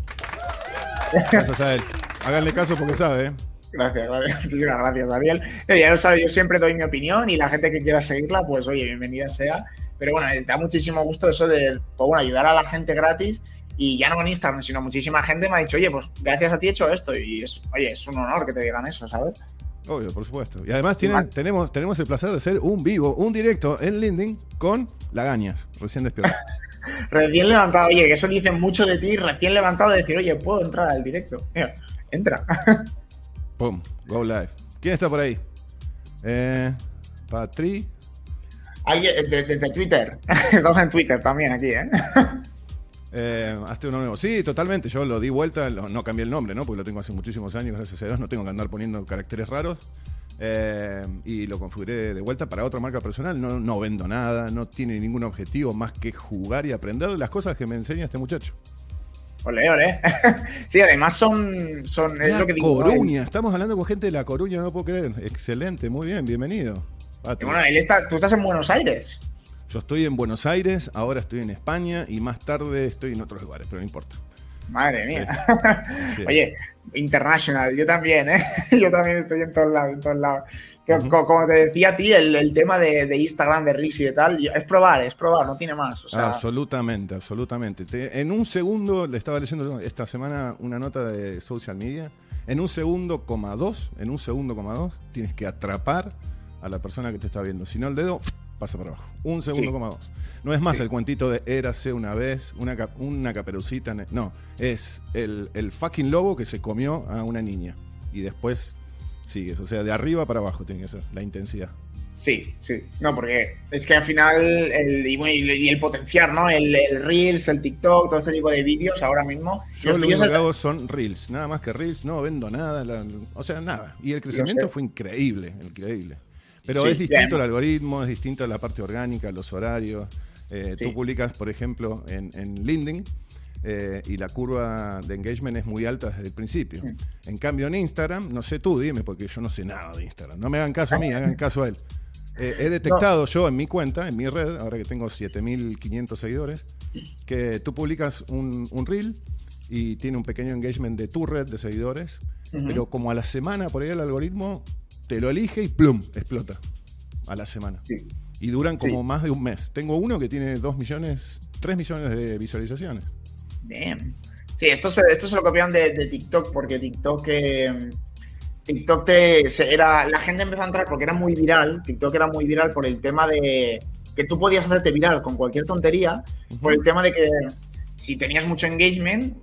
Gracias a él. Háganle caso porque sabe, ¿eh? Gracias, gracias. Gracias, Daniel. Eh, ya lo sabes, yo siempre doy mi opinión y la gente que quiera seguirla, pues oye, bienvenida sea. Pero bueno, da muchísimo gusto eso de pues, bueno, ayudar a la gente gratis y ya no en Instagram, sino muchísima gente me ha dicho, oye, pues gracias a ti he hecho esto. Y es, oye, es un honor que te digan eso, ¿sabes? Obvio, por supuesto. Y además tenemos, tenemos el placer de hacer un vivo, un directo en LinkedIn con Lagañas, recién despierto. recién levantado, oye, que eso dice mucho de ti, recién levantado de decir, oye, puedo entrar al directo. Mira, entra. Pum, go live. ¿Quién está por ahí? Eh, Patri. Alguien, desde Twitter. Estamos en Twitter también aquí, ¿eh? Eh, hazte uno nuevo. Sí, totalmente. Yo lo di vuelta, no cambié el nombre, ¿no? Porque lo tengo hace muchísimos años, gracias a Dios. No tengo que andar poniendo caracteres raros. Eh, y lo configuré de vuelta para otra marca personal. No, no vendo nada, no tiene ningún objetivo más que jugar y aprender de las cosas que me enseña este muchacho. Ole, ole. sí, además son. son es lo que digo, Coruña, estamos hablando con gente de La Coruña, no puedo creer. Excelente, muy bien, bienvenido. bueno, él está, tú estás en Buenos Aires. Yo estoy en Buenos Aires, ahora estoy en España y más tarde estoy en otros lugares, pero no importa. Madre mía. Oye, international, yo también, ¿eh? Yo también estoy en todos lados, en todos lados. Como te decía a ti, el, tema de, Instagram, de Reels y de tal, es probar, es probar, no tiene más. Absolutamente, absolutamente. en un segundo, le estaba leyendo esta semana una nota de social media, en un segundo, coma dos, en un segundo, coma dos, tienes que atrapar a la persona que te está viendo. Si no, el dedo pasa por abajo. Un segundo, coma dos. No es más el cuentito de érase una vez, una, una caperucita. No, es el, el fucking lobo que se comió a una niña. Y después sigues. O sea, de arriba para abajo tiene que ser la intensidad. Sí, sí. No, porque es que al final, el, y, el potenciar, ¿no? El, Reels, el TikTok, todo este tipo de vídeos ahora mismo. Yo lo que hago son Reels, nada más que Reels, no vendo nada, o sea, nada. Y el crecimiento fue increíble, increíble. Pero es distinto el algoritmo, es distinto la parte orgánica, los horarios. Eh, tú publicas, por ejemplo, en, en LinkedIn eh, y la curva de engagement es muy alta desde el principio. En cambio, en Instagram, no sé tú, dime, porque yo no sé nada de Instagram. No me hagan caso a mí, hagan caso a él. Eh, he detectado yo en mi cuenta, en mi red, ahora que tengo 7500 seguidores, que tú publicas un, reel y tiene un pequeño engagement de tu red de seguidores, pero como a la semana por ahí el algoritmo te lo elige y plum, explota a la semana. Y duran como más de un mes. Tengo uno que tiene 2 millones, 3 millones de visualizaciones. Sí, esto se, esto se lo copiaron de, TikTok, porque TikTok, eh, TikTok te, era, la gente empezó a entrar porque era muy viral, TikTok era muy viral por el tema de que tú podías hacerte viral con cualquier tontería, por el tema de que si tenías mucho engagement,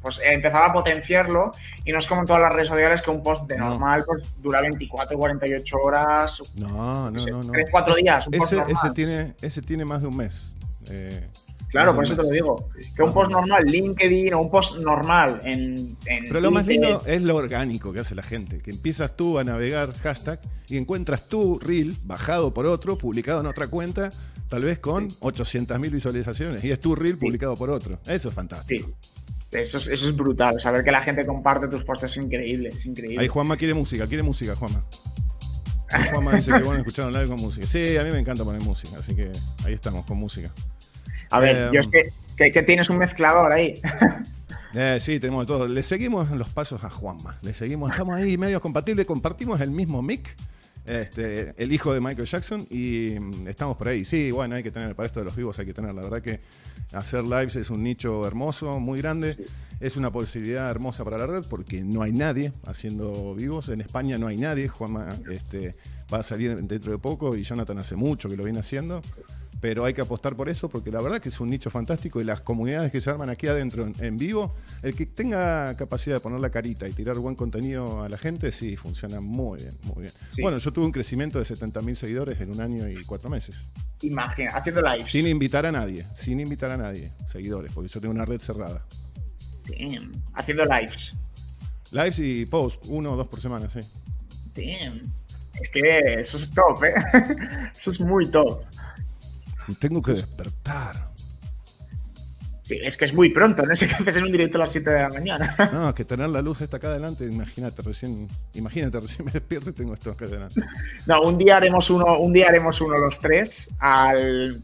pues empezaba a potenciarlo y no es como en todas las redes sociales que un post de normal pues, dura 24, 48 horas. No, no, no. no. 3, 4 días. ese, ese, tiene, ese tiene más de un mes. Eh, Claro, por eso te lo digo. Que un post normal, LinkedIn o un post normal en. Pero lo más lindo es lo orgánico que hace la gente. Que empiezas tú a navegar hashtag y encuentras tu reel bajado por otro, publicado en otra cuenta, tal vez con 800.000 visualizaciones. Y es tu reel publicado por otro. Eso es fantástico. Sí. Eso es, eso es brutal. Saber que la gente comparte tus posts es increíble. Es increíble. Ahí Juanma quiere música, quiere música, Juanma. Juanma dice que bueno escuchar un live con música. Sí, a mí me encanta poner música, así que ahí estamos con música. A ver, yo es em, que, que, tienes un mezclador ahí. Eh, sí, tenemos todo. Le seguimos los pasos a Juanma. Le seguimos, estamos ahí medio compatibles, compartimos el mismo mic. Este, el hijo de Michael Jackson y mm, estamos por ahí. Sí, bueno, hay que tener, para esto de los vivos hay que tener, la verdad que hacer lives es un nicho hermoso, muy grande, es una posibilidad hermosa para la red porque no hay nadie haciendo vivos, en España no hay nadie, Juanma este, va a salir dentro de poco y Jonathan hace mucho que lo viene haciendo. Pero hay que apostar por eso porque la verdad que es un nicho fantástico y las comunidades que se arman aquí adentro en, vivo, el que tenga capacidad de poner la carita y tirar buen contenido a la gente, sí, funciona muy bien, muy bien. Bueno, yo tuve un crecimiento de 70.000 seguidores en un año y cuatro meses. Imagina, haciendo lives. Sin invitar a nadie, sin invitar a nadie, seguidores, porque yo tengo una red cerrada. Damn. Haciendo lives. Lives y posts, uno o dos por semana, sí. Damn. Es que eso es top, ¿eh? Eso es muy top. Tengo que despertar. Sí, es que es muy pronto, no sé qué haces en un directo a las 7 de la mañana. No, que tener la luz está acá adelante, imagínate, recién, imagínate, recién me despierto y tengo esto acá adelante. No, un día haremos uno, un día haremos uno los tres, al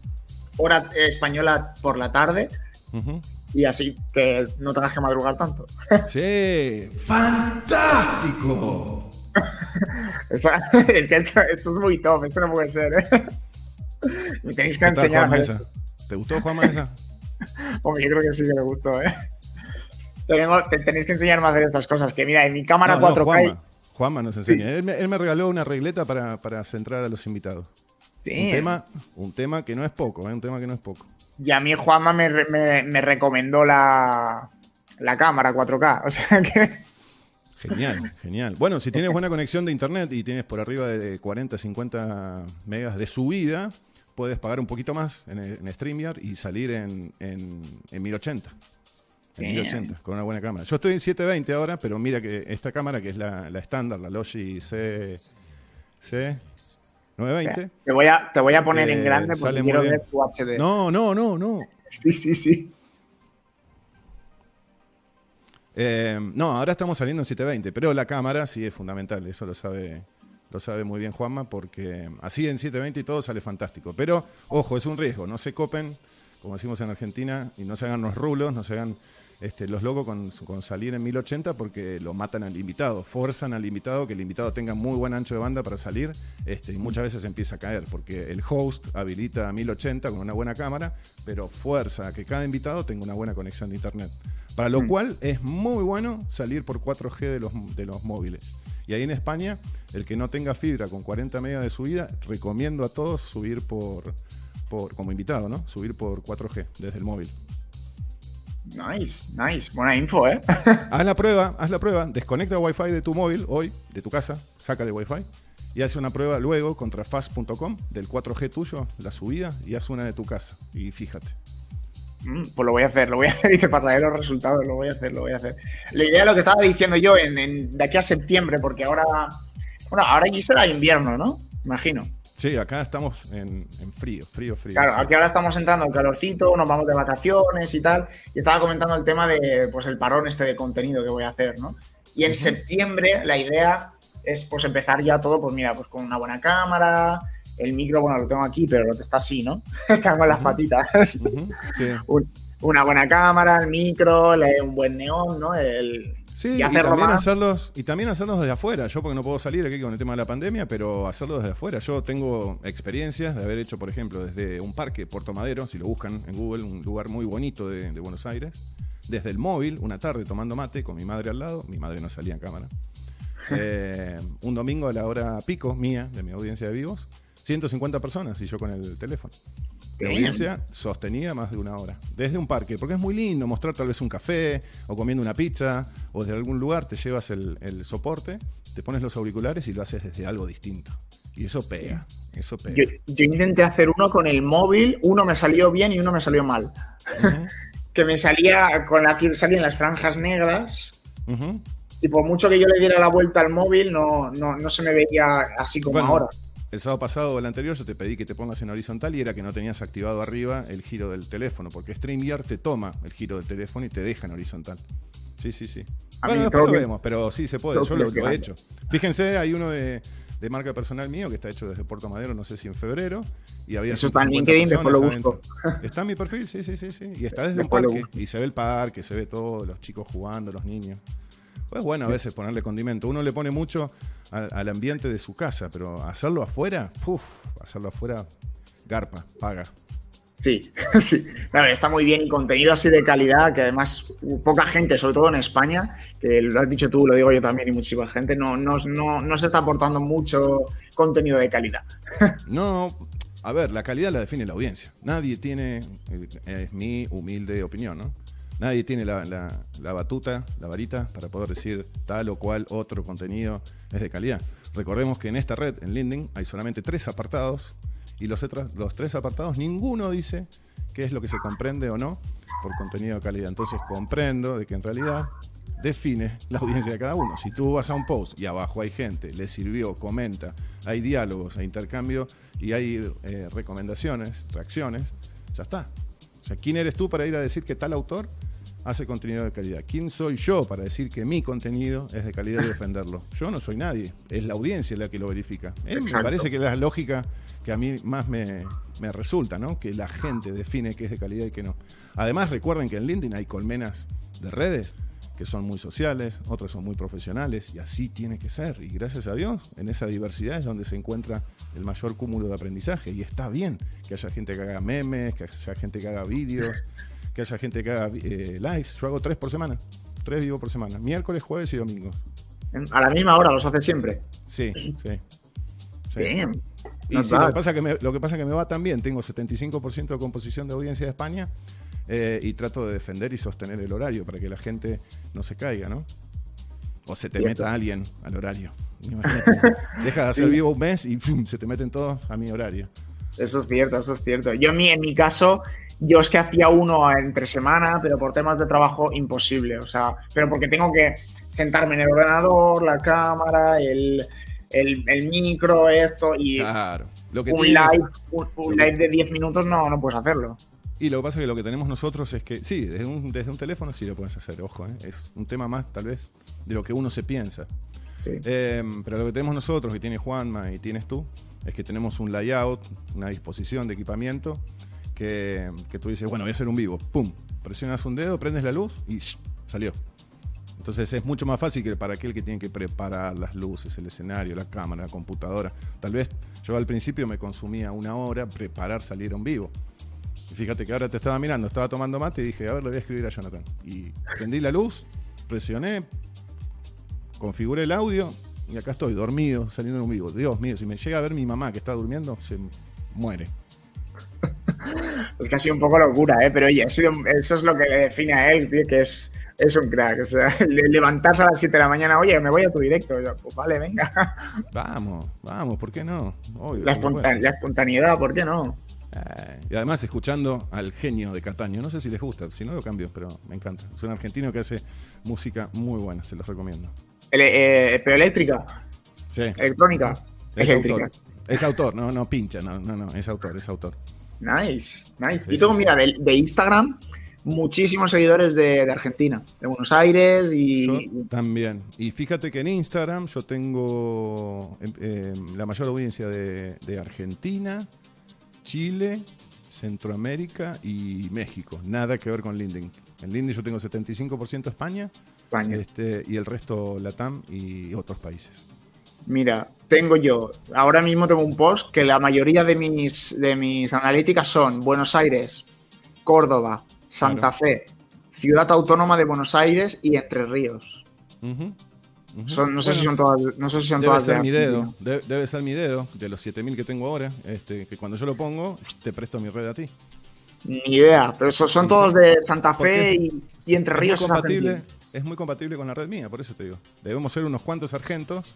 hora española por la tarde. Y así que no tengas que madrugar tanto. Sí, fantástico. es que esto, es muy top, esto no puede ser. ¿eh? Me tenéis que enseñar. ¿Te gustó Juan Mesa? Hombre, yo creo que sí que le gustó, ¿eh? te, tenéis que enseñarme a hacer estas cosas. Que mira, en mi cámara 4K. Juanma, nos enseña. Él, me, regaló una regleta para, para centrar a los invitados. Un, tema, un tema que no es poco, ¿eh? un tema que no es poco. Y a mí Juanma me, me, recomendó la, la cámara 4K. O sea que. Genial, genial. Bueno, si tienes buena conexión de internet y tienes por arriba de 40, 50 megas de subida, puedes pagar un poquito más en, en StreamYard y salir en, en, 1080. En 1080, con una buena cámara. Yo estoy en 720 ahora, pero mira que esta cámara, que es la, estándar, la Logi C, C 920. Te voy a, te voy a poner en eh, grande porque quiero ver tu HD. No, no, no, no. Sí, sí, sí. Eh, no, ahora estamos saliendo en 720, pero la cámara sí es fundamental, eso lo sabe lo sabe muy bien Juanma, porque así en 720 y todo sale fantástico. Pero, ojo, es un riesgo, no se copen, como decimos en Argentina, y no se hagan los rulos, no se hagan este, los locos con, salir en 1080 porque lo matan al invitado, forzan al invitado que el invitado tenga muy buen ancho de banda para salir este, y muchas veces empieza a caer porque el host habilita 1080 con una buena cámara, pero fuerza a que cada invitado tenga una buena conexión de internet. Para lo mm. cual es muy bueno salir por 4G de los, de los móviles. Y ahí en España, el que no tenga fibra con 40 megas de subida, recomiendo a todos subir por, por como invitado, ¿no? Subir por 4G desde el móvil. Nice, nice. Buena info, ¿eh? haz la prueba, haz la prueba. Desconecta el Wi-Fi de tu móvil hoy, de tu casa, sácale Wi-Fi y haz una prueba luego contra fast.com del 4G tuyo, la subida, y haz una de tu casa. Y fíjate. Mm, pues lo voy a hacer, lo voy a hacer y te pasaré los resultados, lo voy a hacer, lo voy a hacer. La idea de lo que estaba diciendo yo en, de aquí a septiembre, porque ahora, bueno, ahora aquí será invierno, ¿no? Imagino. Sí, acá estamos en, frío, frío, frío. Claro, aquí ahora estamos entrando en calorcito, nos vamos de vacaciones y tal, y estaba comentando el tema de, pues, el parón este de contenido que voy a hacer, ¿no? Y en septiembre la idea es, pues, empezar ya todo, pues mira, pues con una buena cámara, el micro, bueno, lo tengo aquí, pero lo que está así, ¿no? Están con las patitas. una buena cámara, el micro, un buen neón, ¿no? El, Sí, y, también hacerlos, y también hacerlos desde afuera. Yo porque no puedo salir aquí con el tema de la pandemia, pero hacerlo desde afuera. Yo tengo experiencias de haber hecho, por ejemplo, desde un parque, Puerto Madero, si lo buscan en Google, un lugar muy bonito de, Buenos Aires. Desde el móvil, una tarde tomando mate con mi madre al lado. Mi madre no salía en cámara. Eh, un domingo a la hora pico mía, de mi audiencia de vivos. 150 personas y yo con el teléfono. La audiencia sostenida más de una hora. Desde un parque, porque es muy lindo mostrar tal vez un café o comiendo una pizza o desde algún lugar te llevas el, soporte, te pones los auriculares y lo haces desde algo distinto. Y eso pega, eso pega. Yo, intenté hacer uno con el móvil, uno me salió bien y uno me salió mal. que me salía con la que salían las franjas negras. Y por mucho que yo le diera la vuelta al móvil, no, no, se me veía así como ahora. El sábado pasado o el anterior yo te pedí que te pongas en horizontal y era que no tenías activado arriba el giro del teléfono, porque StreamYard te toma el giro del teléfono y te deja en horizontal. Sí, sí, sí. bueno, después lo vemos, pero sí se puede, yo lo, he hecho. Fíjense, hay uno de, marca personal mío que está hecho desde Puerto Madero, no sé si en febrero. Y había Eso está en LinkedIn, después lo busco. Está en mi perfil, sí, sí, sí, sí. Y está desde un parque. Y se ve el parque, se ve todo, los chicos jugando, los niños. Pues bueno, a veces ponerle condimento. Uno le pone mucho al, ambiente de su casa, pero hacerlo afuera, uff, hacerlo afuera, garpa, paga. Sí, sí. está muy bien y contenido así de calidad, que además poca gente, sobre todo en España, que lo has dicho tú, lo digo yo también y muchísima gente, no, no, no, no se está aportando mucho contenido de calidad. No, A ver, la calidad la define la audiencia. Nadie tiene, eh, es mi humilde opinión, ¿no? Nadie tiene la, batuta, la varita, para poder decir tal o cual otro contenido es de calidad. Recordemos que en esta red, en LinkedIn, hay solamente tres apartados y los, los tres apartados, ninguno dice qué es lo que se comprende o no por contenido de calidad. Entonces comprendo de que en realidad define la audiencia de cada uno. Si tú vas a un post y abajo hay gente, le sirvió, comenta, hay diálogos, hay intercambio y hay eh, recomendaciones, reacciones, ya está. O sea, ¿quién eres tú para ir a decir que tal autor hace contenido de calidad? ¿Quién soy yo para decir que mi contenido es de calidad y defenderlo? Yo no soy nadie, es la audiencia la que lo verifica. me parece que es la lógica que a mí más me, me resulta, ¿no? Que la gente define qué es de calidad y qué no. Además, recuerden que en LinkedIn hay colmenas de redes que son muy sociales, otras son muy profesionales, y así tiene que ser. Y gracias a Dios, en esa diversidad es donde se encuentra el mayor cúmulo de aprendizaje. Y está bien que haya gente que haga memes, que haya gente que haga vídeos, que haya gente que haga eh, lives. Yo hago tres por semana, tres vivo por semana, miércoles, jueves y domingo. A la misma hora los hace siempre. Sí, sí. Bien. Y lo, que pasa que me, lo que pasa que me va tan bien, tengo 75% de composición de audiencia de España eh, y trato de defender y sostener el horario para que la gente no se caiga, ¿no? O se te meta alguien al horario. Deja de hacer vivo un mes y se te meten todos a mi horario. Eso es cierto, eso es cierto. Yo en mi caso, yo es que hacía uno entre semana, pero por temas de trabajo imposible. O sea, pero porque tengo que sentarme en el ordenador, la cámara, el, micro, esto y claro. un, live, un, live de 10 minutos no, no puedes hacerlo. Y lo que pasa es que lo que tenemos nosotros es que, sí, desde un, desde un teléfono sí lo puedes hacer, ojo, ¿eh? es un tema más tal vez de lo que uno se piensa. Sí. Em, pero lo que tenemos nosotros, y tiene Juanma y tienes tú, es que tenemos un layout, una disposición de equipamiento que, tú dices, bueno, voy a hacer un vivo, pum, presionas un dedo, prendes la luz y salió. Entonces es mucho más fácil que para aquel que tiene que preparar las luces, el escenario, la cámara, la computadora. Tal vez yo al principio me consumía una hora preparar salir a un vivo. Y fíjate que ahora te estaba mirando, estaba tomando mate y dije, a ver, le voy a escribir a Jonathan. Y prendí la luz, presioné, configuré el audio y acá estoy, dormido, saliendo en vivo. Dios mío, si me llega a ver mi mamá que está durmiendo, se muere. Es casi un poco locura, ¿eh? Pero oye, eso es lo que le define a él, que es, es un crack. O sea, levantarse a las 7 de la mañana, oye, me voy a tu directo. pues vale, venga. Vamos, vamos, ¿por qué no? la, espontaneidad, ¿por qué no? Eh, y además escuchando al genio de Cataño, no sé si les gusta, si no lo cambio, pero me encanta. Es un argentino que hace música muy buena, se los recomiendo. Eh, pero eléctrica. Sí. Electrónica. Es Autor. Es autor, no, no pincha, no, no, no, es autor, es autor. Nice, nice. y tengo, mira, de, Instagram, muchísimos seguidores de, Argentina, de Buenos Aires y... también. Y fíjate que en Instagram yo tengo em, em, la mayor audiencia de, de Argentina, Chile, Centroamérica y México. Nada que ver con LinkedIn. En LinkedIn yo tengo 75% España, España. Este, y el resto Latam y otros países. Mira, tengo yo, ahora mismo tengo un post que la mayoría de mis, de mis analíticas son Buenos Aires, Córdoba, Santa Fe, Ciudad Autónoma de Buenos Aires y Entre Ríos no, sé si son todas, no sé si son debe todas. Ser mi dedo, debe, ser mi dedo, de los 7000 que tengo ahora, este, que cuando yo lo pongo, te presto mi red a ti. Ni idea, pero son, todos de Santa Fe y, Entre Ríos. Es muy, compatible, es muy compatible con la red mía, por eso te digo. Debemos ser unos cuantos sargentos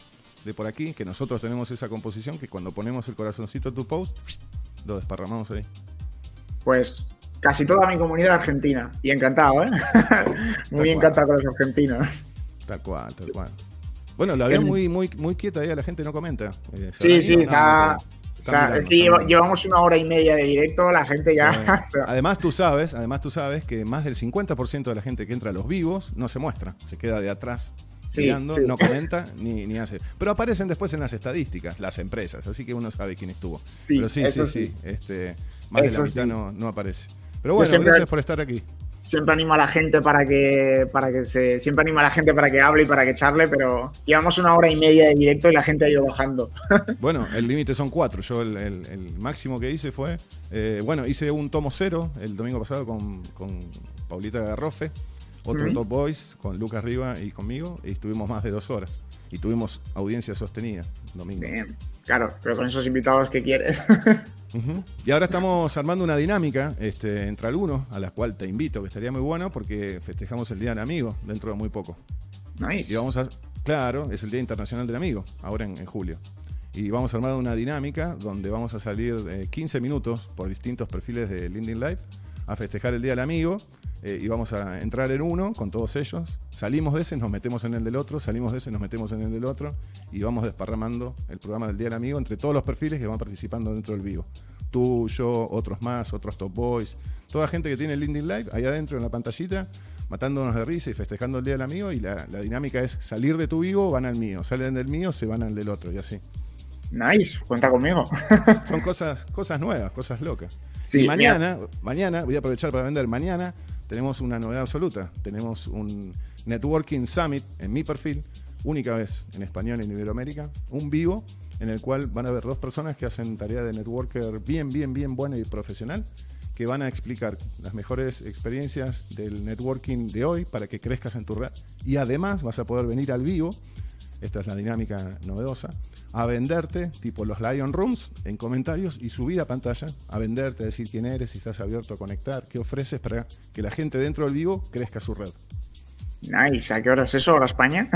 de por aquí, que nosotros tenemos esa composición, que cuando ponemos el corazoncito en tu post, lo desparramamos ahí. Pues casi toda mi comunidad argentina. Y encantado, ¿eh? muy encantado con los argentinos. Tal cual, tal cual. Bueno, la veo muy, muy, muy quieta ahí, la gente no comenta. Eh, sí, sí, está, llevamos una hora y media de directo, la gente ya. además, tú sabes, además tú sabes que más del 50% de la gente que entra a los vivos no se muestra, se queda de atrás mirando, no comenta ni, ni, hace. Pero aparecen después en las estadísticas, las empresas, así que uno sabe quién estuvo. Sí, Pero sí, sí, sí, Este, más de la mitad no, no aparece. Pero bueno, gracias por estar aquí siempre animo a la gente para que, para que se, siempre animo a la gente para que hable y para que charle, pero llevamos una hora y media de directo y la gente ha ido bajando. Bueno, el límite son cuatro. Yo el, máximo que hice fue, eh, bueno, hice un tomo cero el domingo pasado con, Paulita Garrofe, otro Top Boys con Lucas Riva y conmigo, y estuvimos más de dos horas. Y tuvimos audiencia sostenida domingo. Bien, claro, pero con esos invitados que quieres. Y ahora estamos armando una dinámica este, entre algunos, a la cual te invito, que estaría muy bueno porque festejamos el Día del Amigo dentro de muy poco. Nice. Y vamos a, claro, es el Día Internacional del Amigo, ahora en, julio. Y vamos a armar una dinámica donde vamos a salir 15 eh, minutos por distintos perfiles de LinkedIn Live a festejar el Día del Amigo eh, y vamos a entrar en uno con todos ellos. Salimos de ese, nos metemos en el del otro, salimos de ese, nos metemos en el del otro y vamos desparramando el programa del Día del Amigo entre todos los perfiles que van participando dentro del vivo. Tú, yo, otros más, otros top boys, toda gente que tiene el LinkedIn Live ahí adentro en la pantallita, matándonos de risa y festejando el Día del Amigo y la, la dinámica es salir de tu vivo, van al mío, salen del mío, se van al del otro y así. Nice, cuenta conmigo. Son cosas, cosas nuevas, cosas locas. y mañana, mañana, voy a aprovechar para vender, mañana tenemos una novedad absoluta. Tenemos un Networking Summit en mi perfil, única vez en español en Iberoamérica, un vivo en el cual van a haber dos personas que hacen tarea de networker bien, bien, bien buena y profesional, que van a explicar las mejores experiencias del networking de hoy para que crezcas en tu red. Y además vas a poder venir al vivo esta es la dinámica novedosa, a venderte, tipo los Lion Rooms, en comentarios y subir a pantalla, a venderte, a decir quién eres, si estás abierto a conectar, qué ofreces para que la gente dentro del vivo crezca su red. Nice, ¿a qué hora es eso? ¿Hora España?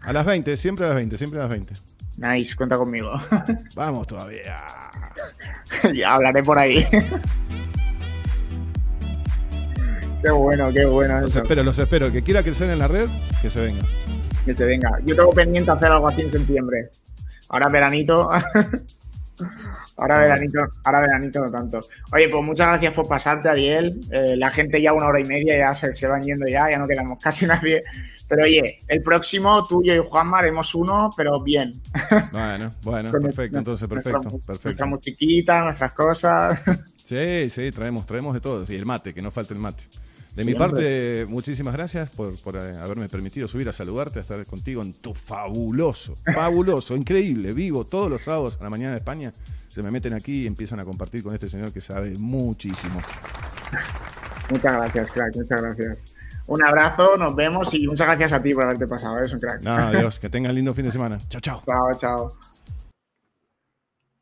a las 20, siempre a las 20, siempre a las 20. Nice, cuenta conmigo. Vamos todavía. ya hablaré por ahí. qué bueno, qué bueno. Los espero, los espero. El que quiera crecer en la red, que se venga que se venga. Yo tengo pendiente hacer algo así en septiembre. Ahora veranito. ahora veranito, ahora veranito no tanto. Oye, pues muchas gracias por pasarte, Ariel. Eh, la gente ya una hora y media ya se, se van yendo ya, ya no quedamos casi nadie. Pero oye, el próximo, tú, yo y Juanma haremos uno, pero bien. Bueno, bueno, perfecto, entonces perfecto, nuestra, perfecto. Nuestra musiquita, nuestras cosas. Sí, sí, traemos, traemos de todo. Y el mate, que no falte el mate. De mi parte, muchísimas gracias por, eh, haberme permitido subir a saludarte, a estar contigo en tu fabuloso, fabuloso, increíble, vivo todos los sábados a la mañana de España. Se me meten aquí y empiezan a compartir con este señor que sabe muchísimo. Muchas gracias, crack, muchas gracias. Un abrazo, nos vemos y muchas gracias a ti por haberte pasado, eres un crack. No, adiós, que tengan lindo fin de semana. Chao, chao. Chao, chao.